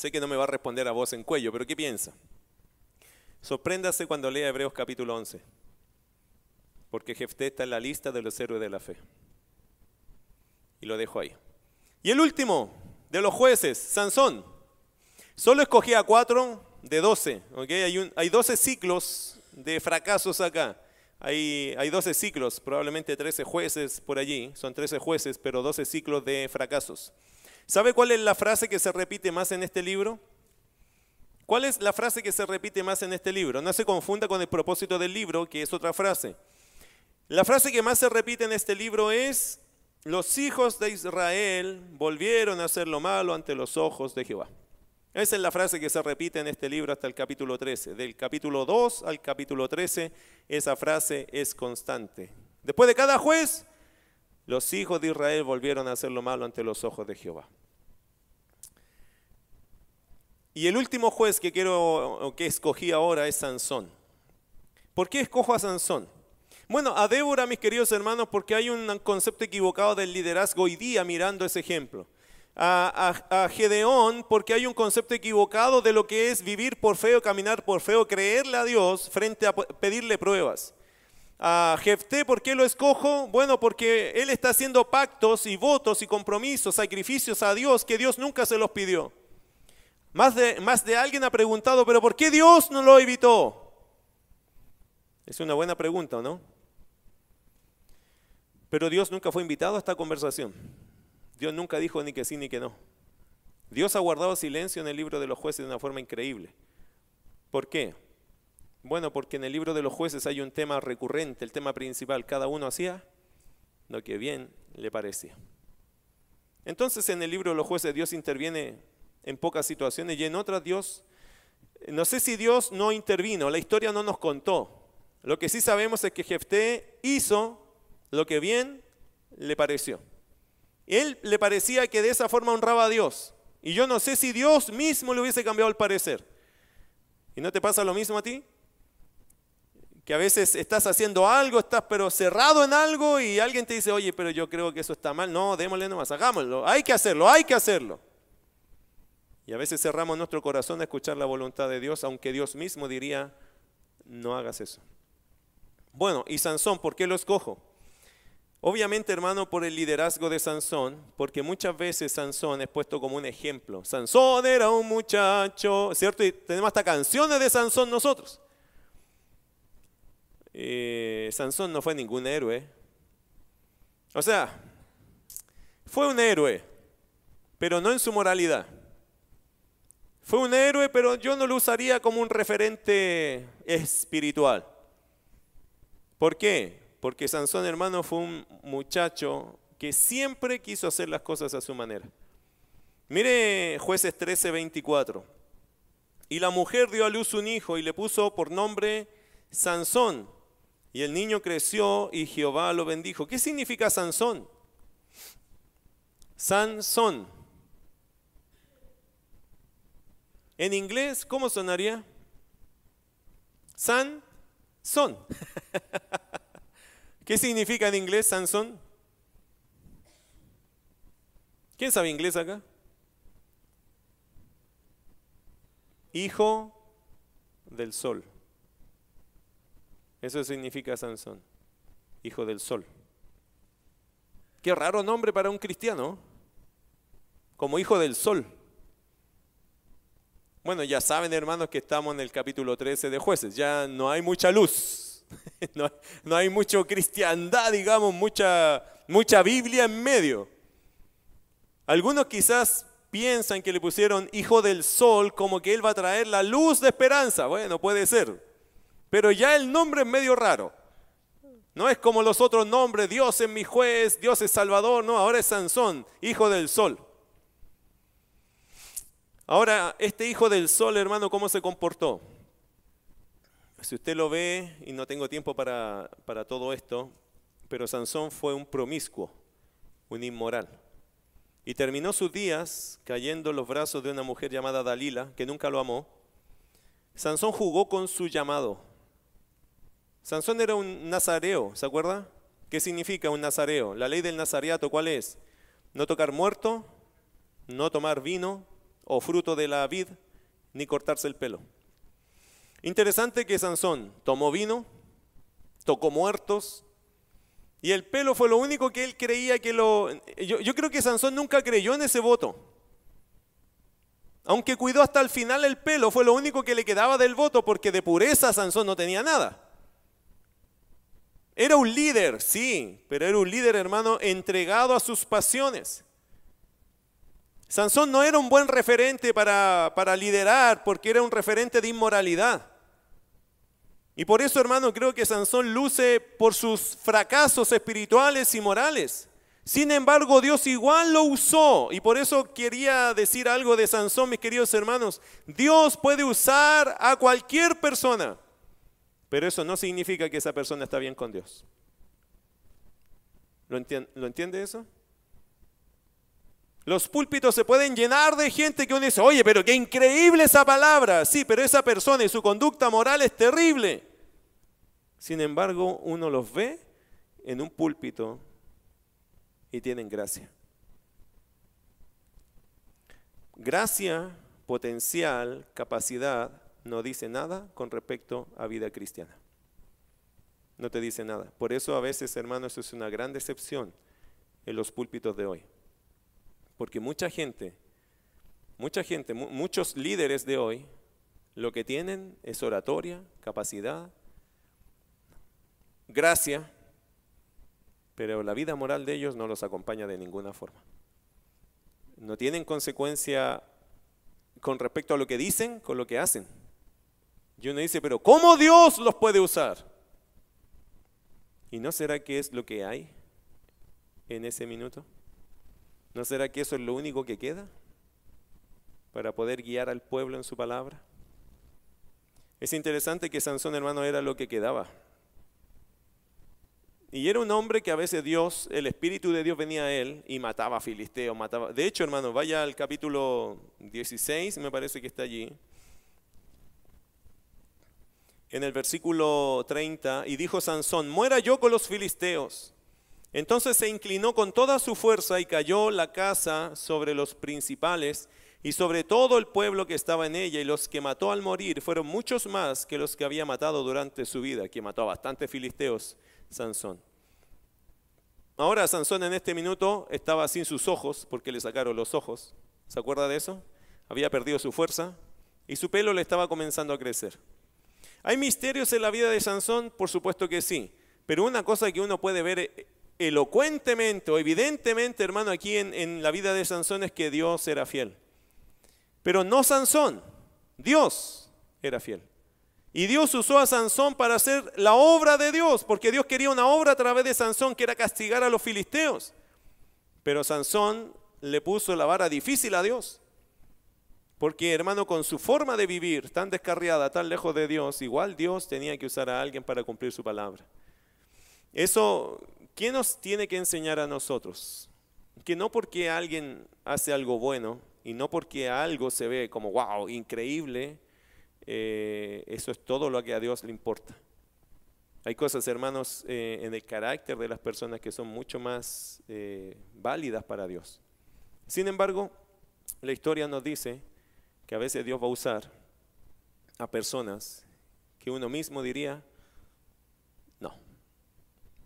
Sé que no me va a responder a voz en cuello, pero ¿qué piensa? Sorpréndase cuando lea Hebreos capítulo 11, porque Jefté está en la lista de los héroes de la fe. Y lo dejo ahí. Y el último de los jueces, Sansón. Solo escogí a cuatro de doce. Hay, hay 12 ciclos de fracasos acá. Hay, hay 12 ciclos, probablemente 13 jueces por allí. Son 13 jueces, pero 12 ciclos de fracasos. ¿Sabe cuál es la frase que se repite más en este libro? ¿Cuál es la frase que se repite más en este libro? No se confunda con el propósito del libro, que es otra frase. La frase que más se repite en este libro es, los hijos de Israel volvieron a hacer lo malo ante los ojos de Jehová. Esa es la frase que se repite en este libro hasta el capítulo 13. Del capítulo 2 al capítulo 13, esa frase es constante. Después de cada juez, los hijos de Israel volvieron a hacer lo malo ante los ojos de Jehová. Y el último juez que quiero que escogí ahora es Sansón. ¿Por qué escojo a Sansón? Bueno, a Débora, mis queridos hermanos, porque hay un concepto equivocado del liderazgo hoy día mirando ese ejemplo. A, Gedeón, porque hay un concepto equivocado de lo que es vivir por fe o caminar por fe o creerle a Dios frente a pedirle pruebas. A Jefté, ¿por qué lo escojo? Bueno, porque él está haciendo pactos y votos y compromisos, sacrificios a Dios que Dios nunca se los pidió. Más de, más de alguien ha preguntado, pero ¿por qué Dios no lo evitó? Es una buena pregunta, ¿no? Pero Dios nunca fue invitado a esta conversación. Dios nunca dijo ni que sí ni que no. Dios ha guardado silencio en el libro de los jueces de una forma increíble. ¿Por qué? Bueno, porque en el libro de los jueces hay un tema recurrente, el tema principal. Cada uno hacía lo que bien le parecía. Entonces en el libro de los jueces Dios interviene en pocas situaciones y en otras Dios, no sé si Dios no intervino, la historia no nos contó. Lo que sí sabemos es que Jefté hizo lo que bien le pareció. Él le parecía que de esa forma honraba a Dios. Y yo no sé si Dios mismo le hubiese cambiado el parecer. ¿Y no te pasa lo mismo a ti? Que a veces estás haciendo algo, estás pero cerrado en algo y alguien te dice, oye, pero yo creo que eso está mal. No, démosle nomás, hagámoslo. Hay que hacerlo, hay que hacerlo. Y a veces cerramos nuestro corazón a escuchar la voluntad de Dios, aunque Dios mismo diría, no hagas eso. Bueno, y Sansón, ¿por qué lo escojo? Obviamente, hermano, por el liderazgo de Sansón, porque muchas veces Sansón es puesto como un ejemplo. Sansón era un muchacho, ¿cierto? Y tenemos hasta canciones de Sansón nosotros. Eh, Sansón no fue ningún héroe. O sea, fue un héroe, pero no en su moralidad. Fue un héroe, pero yo no lo usaría como un referente espiritual. ¿Por qué? Porque Sansón, hermano, fue un muchacho que siempre quiso hacer las cosas a su manera. Mire jueces 13, 24. Y la mujer dio a luz un hijo y le puso por nombre Sansón. Y el niño creció y Jehová lo bendijo. ¿Qué significa Sansón? Sansón En inglés, ¿cómo sonaría? San, son. ¿Qué significa en inglés Sansón? ¿Quién sabe inglés acá? Hijo del sol. Eso significa Sansón, hijo del sol. Qué raro nombre para un cristiano, como hijo del sol. Bueno, ya saben hermanos que estamos en el capítulo 13 de jueces, ya no hay mucha luz, no, hay mucho cristiandad, digamos, mucha, mucha Biblia en medio. Algunos quizás piensan que le pusieron hijo del sol como que él va a traer la luz de esperanza. Bueno, puede ser. Pero ya el nombre es medio raro. No es como los otros nombres, Dios es mi juez, Dios es Salvador, no, ahora es Sansón, hijo del sol. Ahora, este hijo del sol, hermano, ¿cómo se comportó? Si usted lo ve, y no tengo tiempo para, para todo esto, pero Sansón fue un promiscuo, un inmoral. Y terminó sus días cayendo en los brazos de una mujer llamada Dalila, que nunca lo amó. Sansón jugó con su llamado. Sansón era un nazareo, ¿se acuerda? ¿Qué significa un nazareo? La ley del nazareato, ¿cuál es? No tocar muerto, no tomar vino, o fruto de la vid, ni cortarse el pelo. Interesante que Sansón tomó vino, tocó muertos, y el pelo fue lo único que él creía que lo... Yo, creo que Sansón nunca creyó en ese voto. Aunque cuidó hasta el final el pelo, fue lo único que le quedaba del voto, porque de pureza Sansón no tenía nada. Era un líder, sí, pero era un líder, hermano, entregado a sus pasiones. Sansón no era un buen referente para, para liderar porque era un referente de inmoralidad. Y por eso, hermano, creo que Sansón luce por sus fracasos espirituales y morales. Sin embargo, Dios igual lo usó. Y por eso quería decir algo de Sansón, mis queridos hermanos. Dios puede usar a cualquier persona, pero eso no significa que esa persona está bien con Dios. ¿Lo entiende, ¿lo entiende eso? Los púlpitos se pueden llenar de gente que uno dice, oye, pero qué increíble esa palabra. Sí, pero esa persona y su conducta moral es terrible. Sin embargo, uno los ve en un púlpito y tienen gracia. Gracia, potencial, capacidad, no dice nada con respecto a vida cristiana. No te dice nada. Por eso a veces, hermanos, es una gran decepción en los púlpitos de hoy. Porque mucha gente, mucha gente, muchos líderes de hoy, lo que tienen es oratoria, capacidad, gracia, pero la vida moral de ellos no los acompaña de ninguna forma. No tienen consecuencia con respecto a lo que dicen, con lo que hacen. Y uno dice, pero ¿cómo Dios los puede usar? ¿Y no será que es lo que hay en ese minuto? ¿No será que eso es lo único que queda para poder guiar al pueblo en su palabra? Es interesante que Sansón, hermano, era lo que quedaba. Y era un hombre que a veces Dios, el Espíritu de Dios venía a él y mataba a filisteos, mataba. De hecho, hermano, vaya al capítulo 16, me parece que está allí. En el versículo 30, y dijo Sansón, muera yo con los filisteos. Entonces se inclinó con toda su fuerza y cayó la casa sobre los principales y sobre todo el pueblo que estaba en ella, y los que mató al morir fueron muchos más que los que había matado durante su vida, que mató a bastantes filisteos Sansón. Ahora Sansón en este minuto estaba sin sus ojos porque le sacaron los ojos. ¿Se acuerda de eso? Había perdido su fuerza y su pelo le estaba comenzando a crecer. ¿Hay misterios en la vida de Sansón? Por supuesto que sí. Pero una cosa que uno puede ver elocuentemente o evidentemente, hermano, aquí en, en la vida de Sansón es que Dios era fiel. Pero no Sansón, Dios era fiel. Y Dios usó a Sansón para hacer la obra de Dios, porque Dios quería una obra a través de Sansón que era castigar a los filisteos. Pero Sansón le puso la vara difícil a Dios. Porque hermano, con su forma de vivir tan descarriada, tan lejos de Dios, igual Dios tenía que usar a alguien para cumplir su palabra. Eso, ¿quién nos tiene que enseñar a nosotros? Que no porque alguien hace algo bueno y no porque algo se ve como, wow, increíble, eh, eso es todo lo que a Dios le importa. Hay cosas, hermanos, eh, en el carácter de las personas que son mucho más eh, válidas para Dios. Sin embargo, la historia nos dice que a veces Dios va a usar a personas que uno mismo diría, no.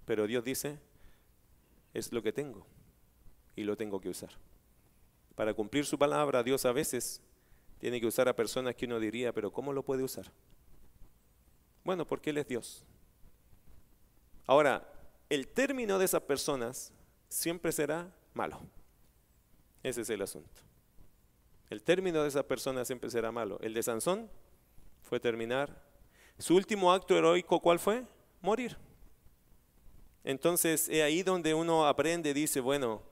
Pero Dios dice, es lo que tengo y lo tengo que usar. Para cumplir su palabra, Dios a veces tiene que usar a personas que uno diría, pero ¿cómo lo puede usar? Bueno, porque Él es Dios. Ahora, el término de esas personas siempre será malo. Ese es el asunto. El término de esas personas siempre será malo. El de Sansón fue terminar. Su último acto heroico, ¿cuál fue? Morir. Entonces, es ahí donde uno aprende, dice, bueno,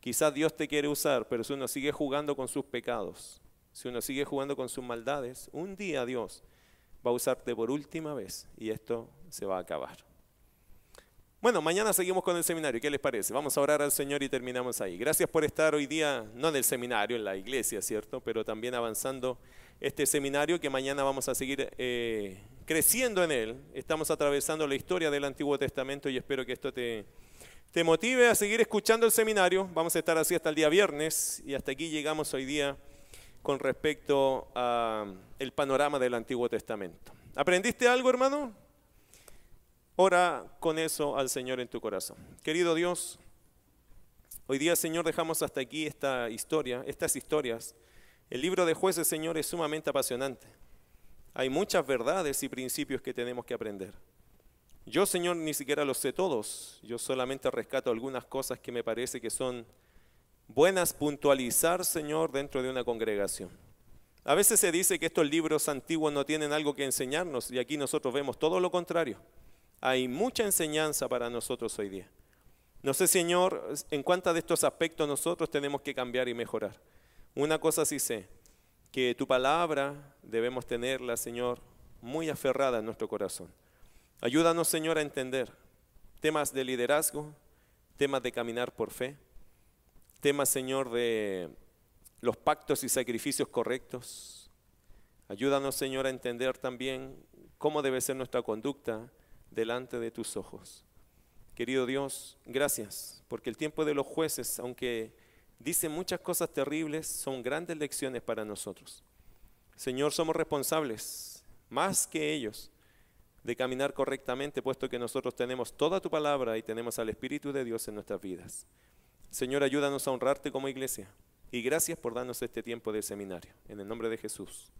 quizás Dios te quiere usar, pero si uno sigue jugando con sus pecados, si uno sigue jugando con sus maldades, un día Dios va a usarte por última vez y esto se va a acabar. Bueno, mañana seguimos con el seminario. ¿Qué les parece? Vamos a orar al Señor y terminamos ahí. Gracias por estar hoy día, no en el seminario, en la iglesia, ¿cierto? Pero también avanzando este seminario que mañana vamos a seguir eh, creciendo en él. Estamos atravesando la historia del Antiguo Testamento y espero que esto te, te motive a seguir escuchando el seminario. Vamos a estar así hasta el día viernes y hasta aquí llegamos hoy día con respecto al panorama del Antiguo Testamento. ¿Aprendiste algo, hermano? Ora con eso al Señor en tu corazón. Querido Dios, hoy día, Señor, dejamos hasta aquí esta historia, estas historias. El libro de jueces, Señor, es sumamente apasionante. Hay muchas verdades y principios que tenemos que aprender. Yo, Señor, ni siquiera los sé todos. Yo solamente rescato algunas cosas que me parece que son buenas puntualizar, Señor, dentro de una congregación. A veces se dice que estos libros antiguos no tienen algo que enseñarnos y aquí nosotros vemos todo lo contrario. Hay mucha enseñanza para nosotros hoy día. No sé, Señor, en cuántos de estos aspectos nosotros tenemos que cambiar y mejorar. Una cosa sí sé, que tu palabra debemos tenerla, Señor, muy aferrada en nuestro corazón. Ayúdanos, Señor, a entender temas de liderazgo, temas de caminar por fe tema, Señor, de los pactos y sacrificios correctos. Ayúdanos, Señor, a entender también cómo debe ser nuestra conducta delante de tus ojos. Querido Dios, gracias, porque el tiempo de los jueces, aunque dice muchas cosas terribles, son grandes lecciones para nosotros. Señor, somos responsables, más que ellos, de caminar correctamente, puesto que nosotros tenemos toda tu palabra y tenemos al Espíritu de Dios en nuestras vidas. Señor, ayúdanos a honrarte como iglesia. Y gracias por darnos este tiempo de seminario. En el nombre de Jesús.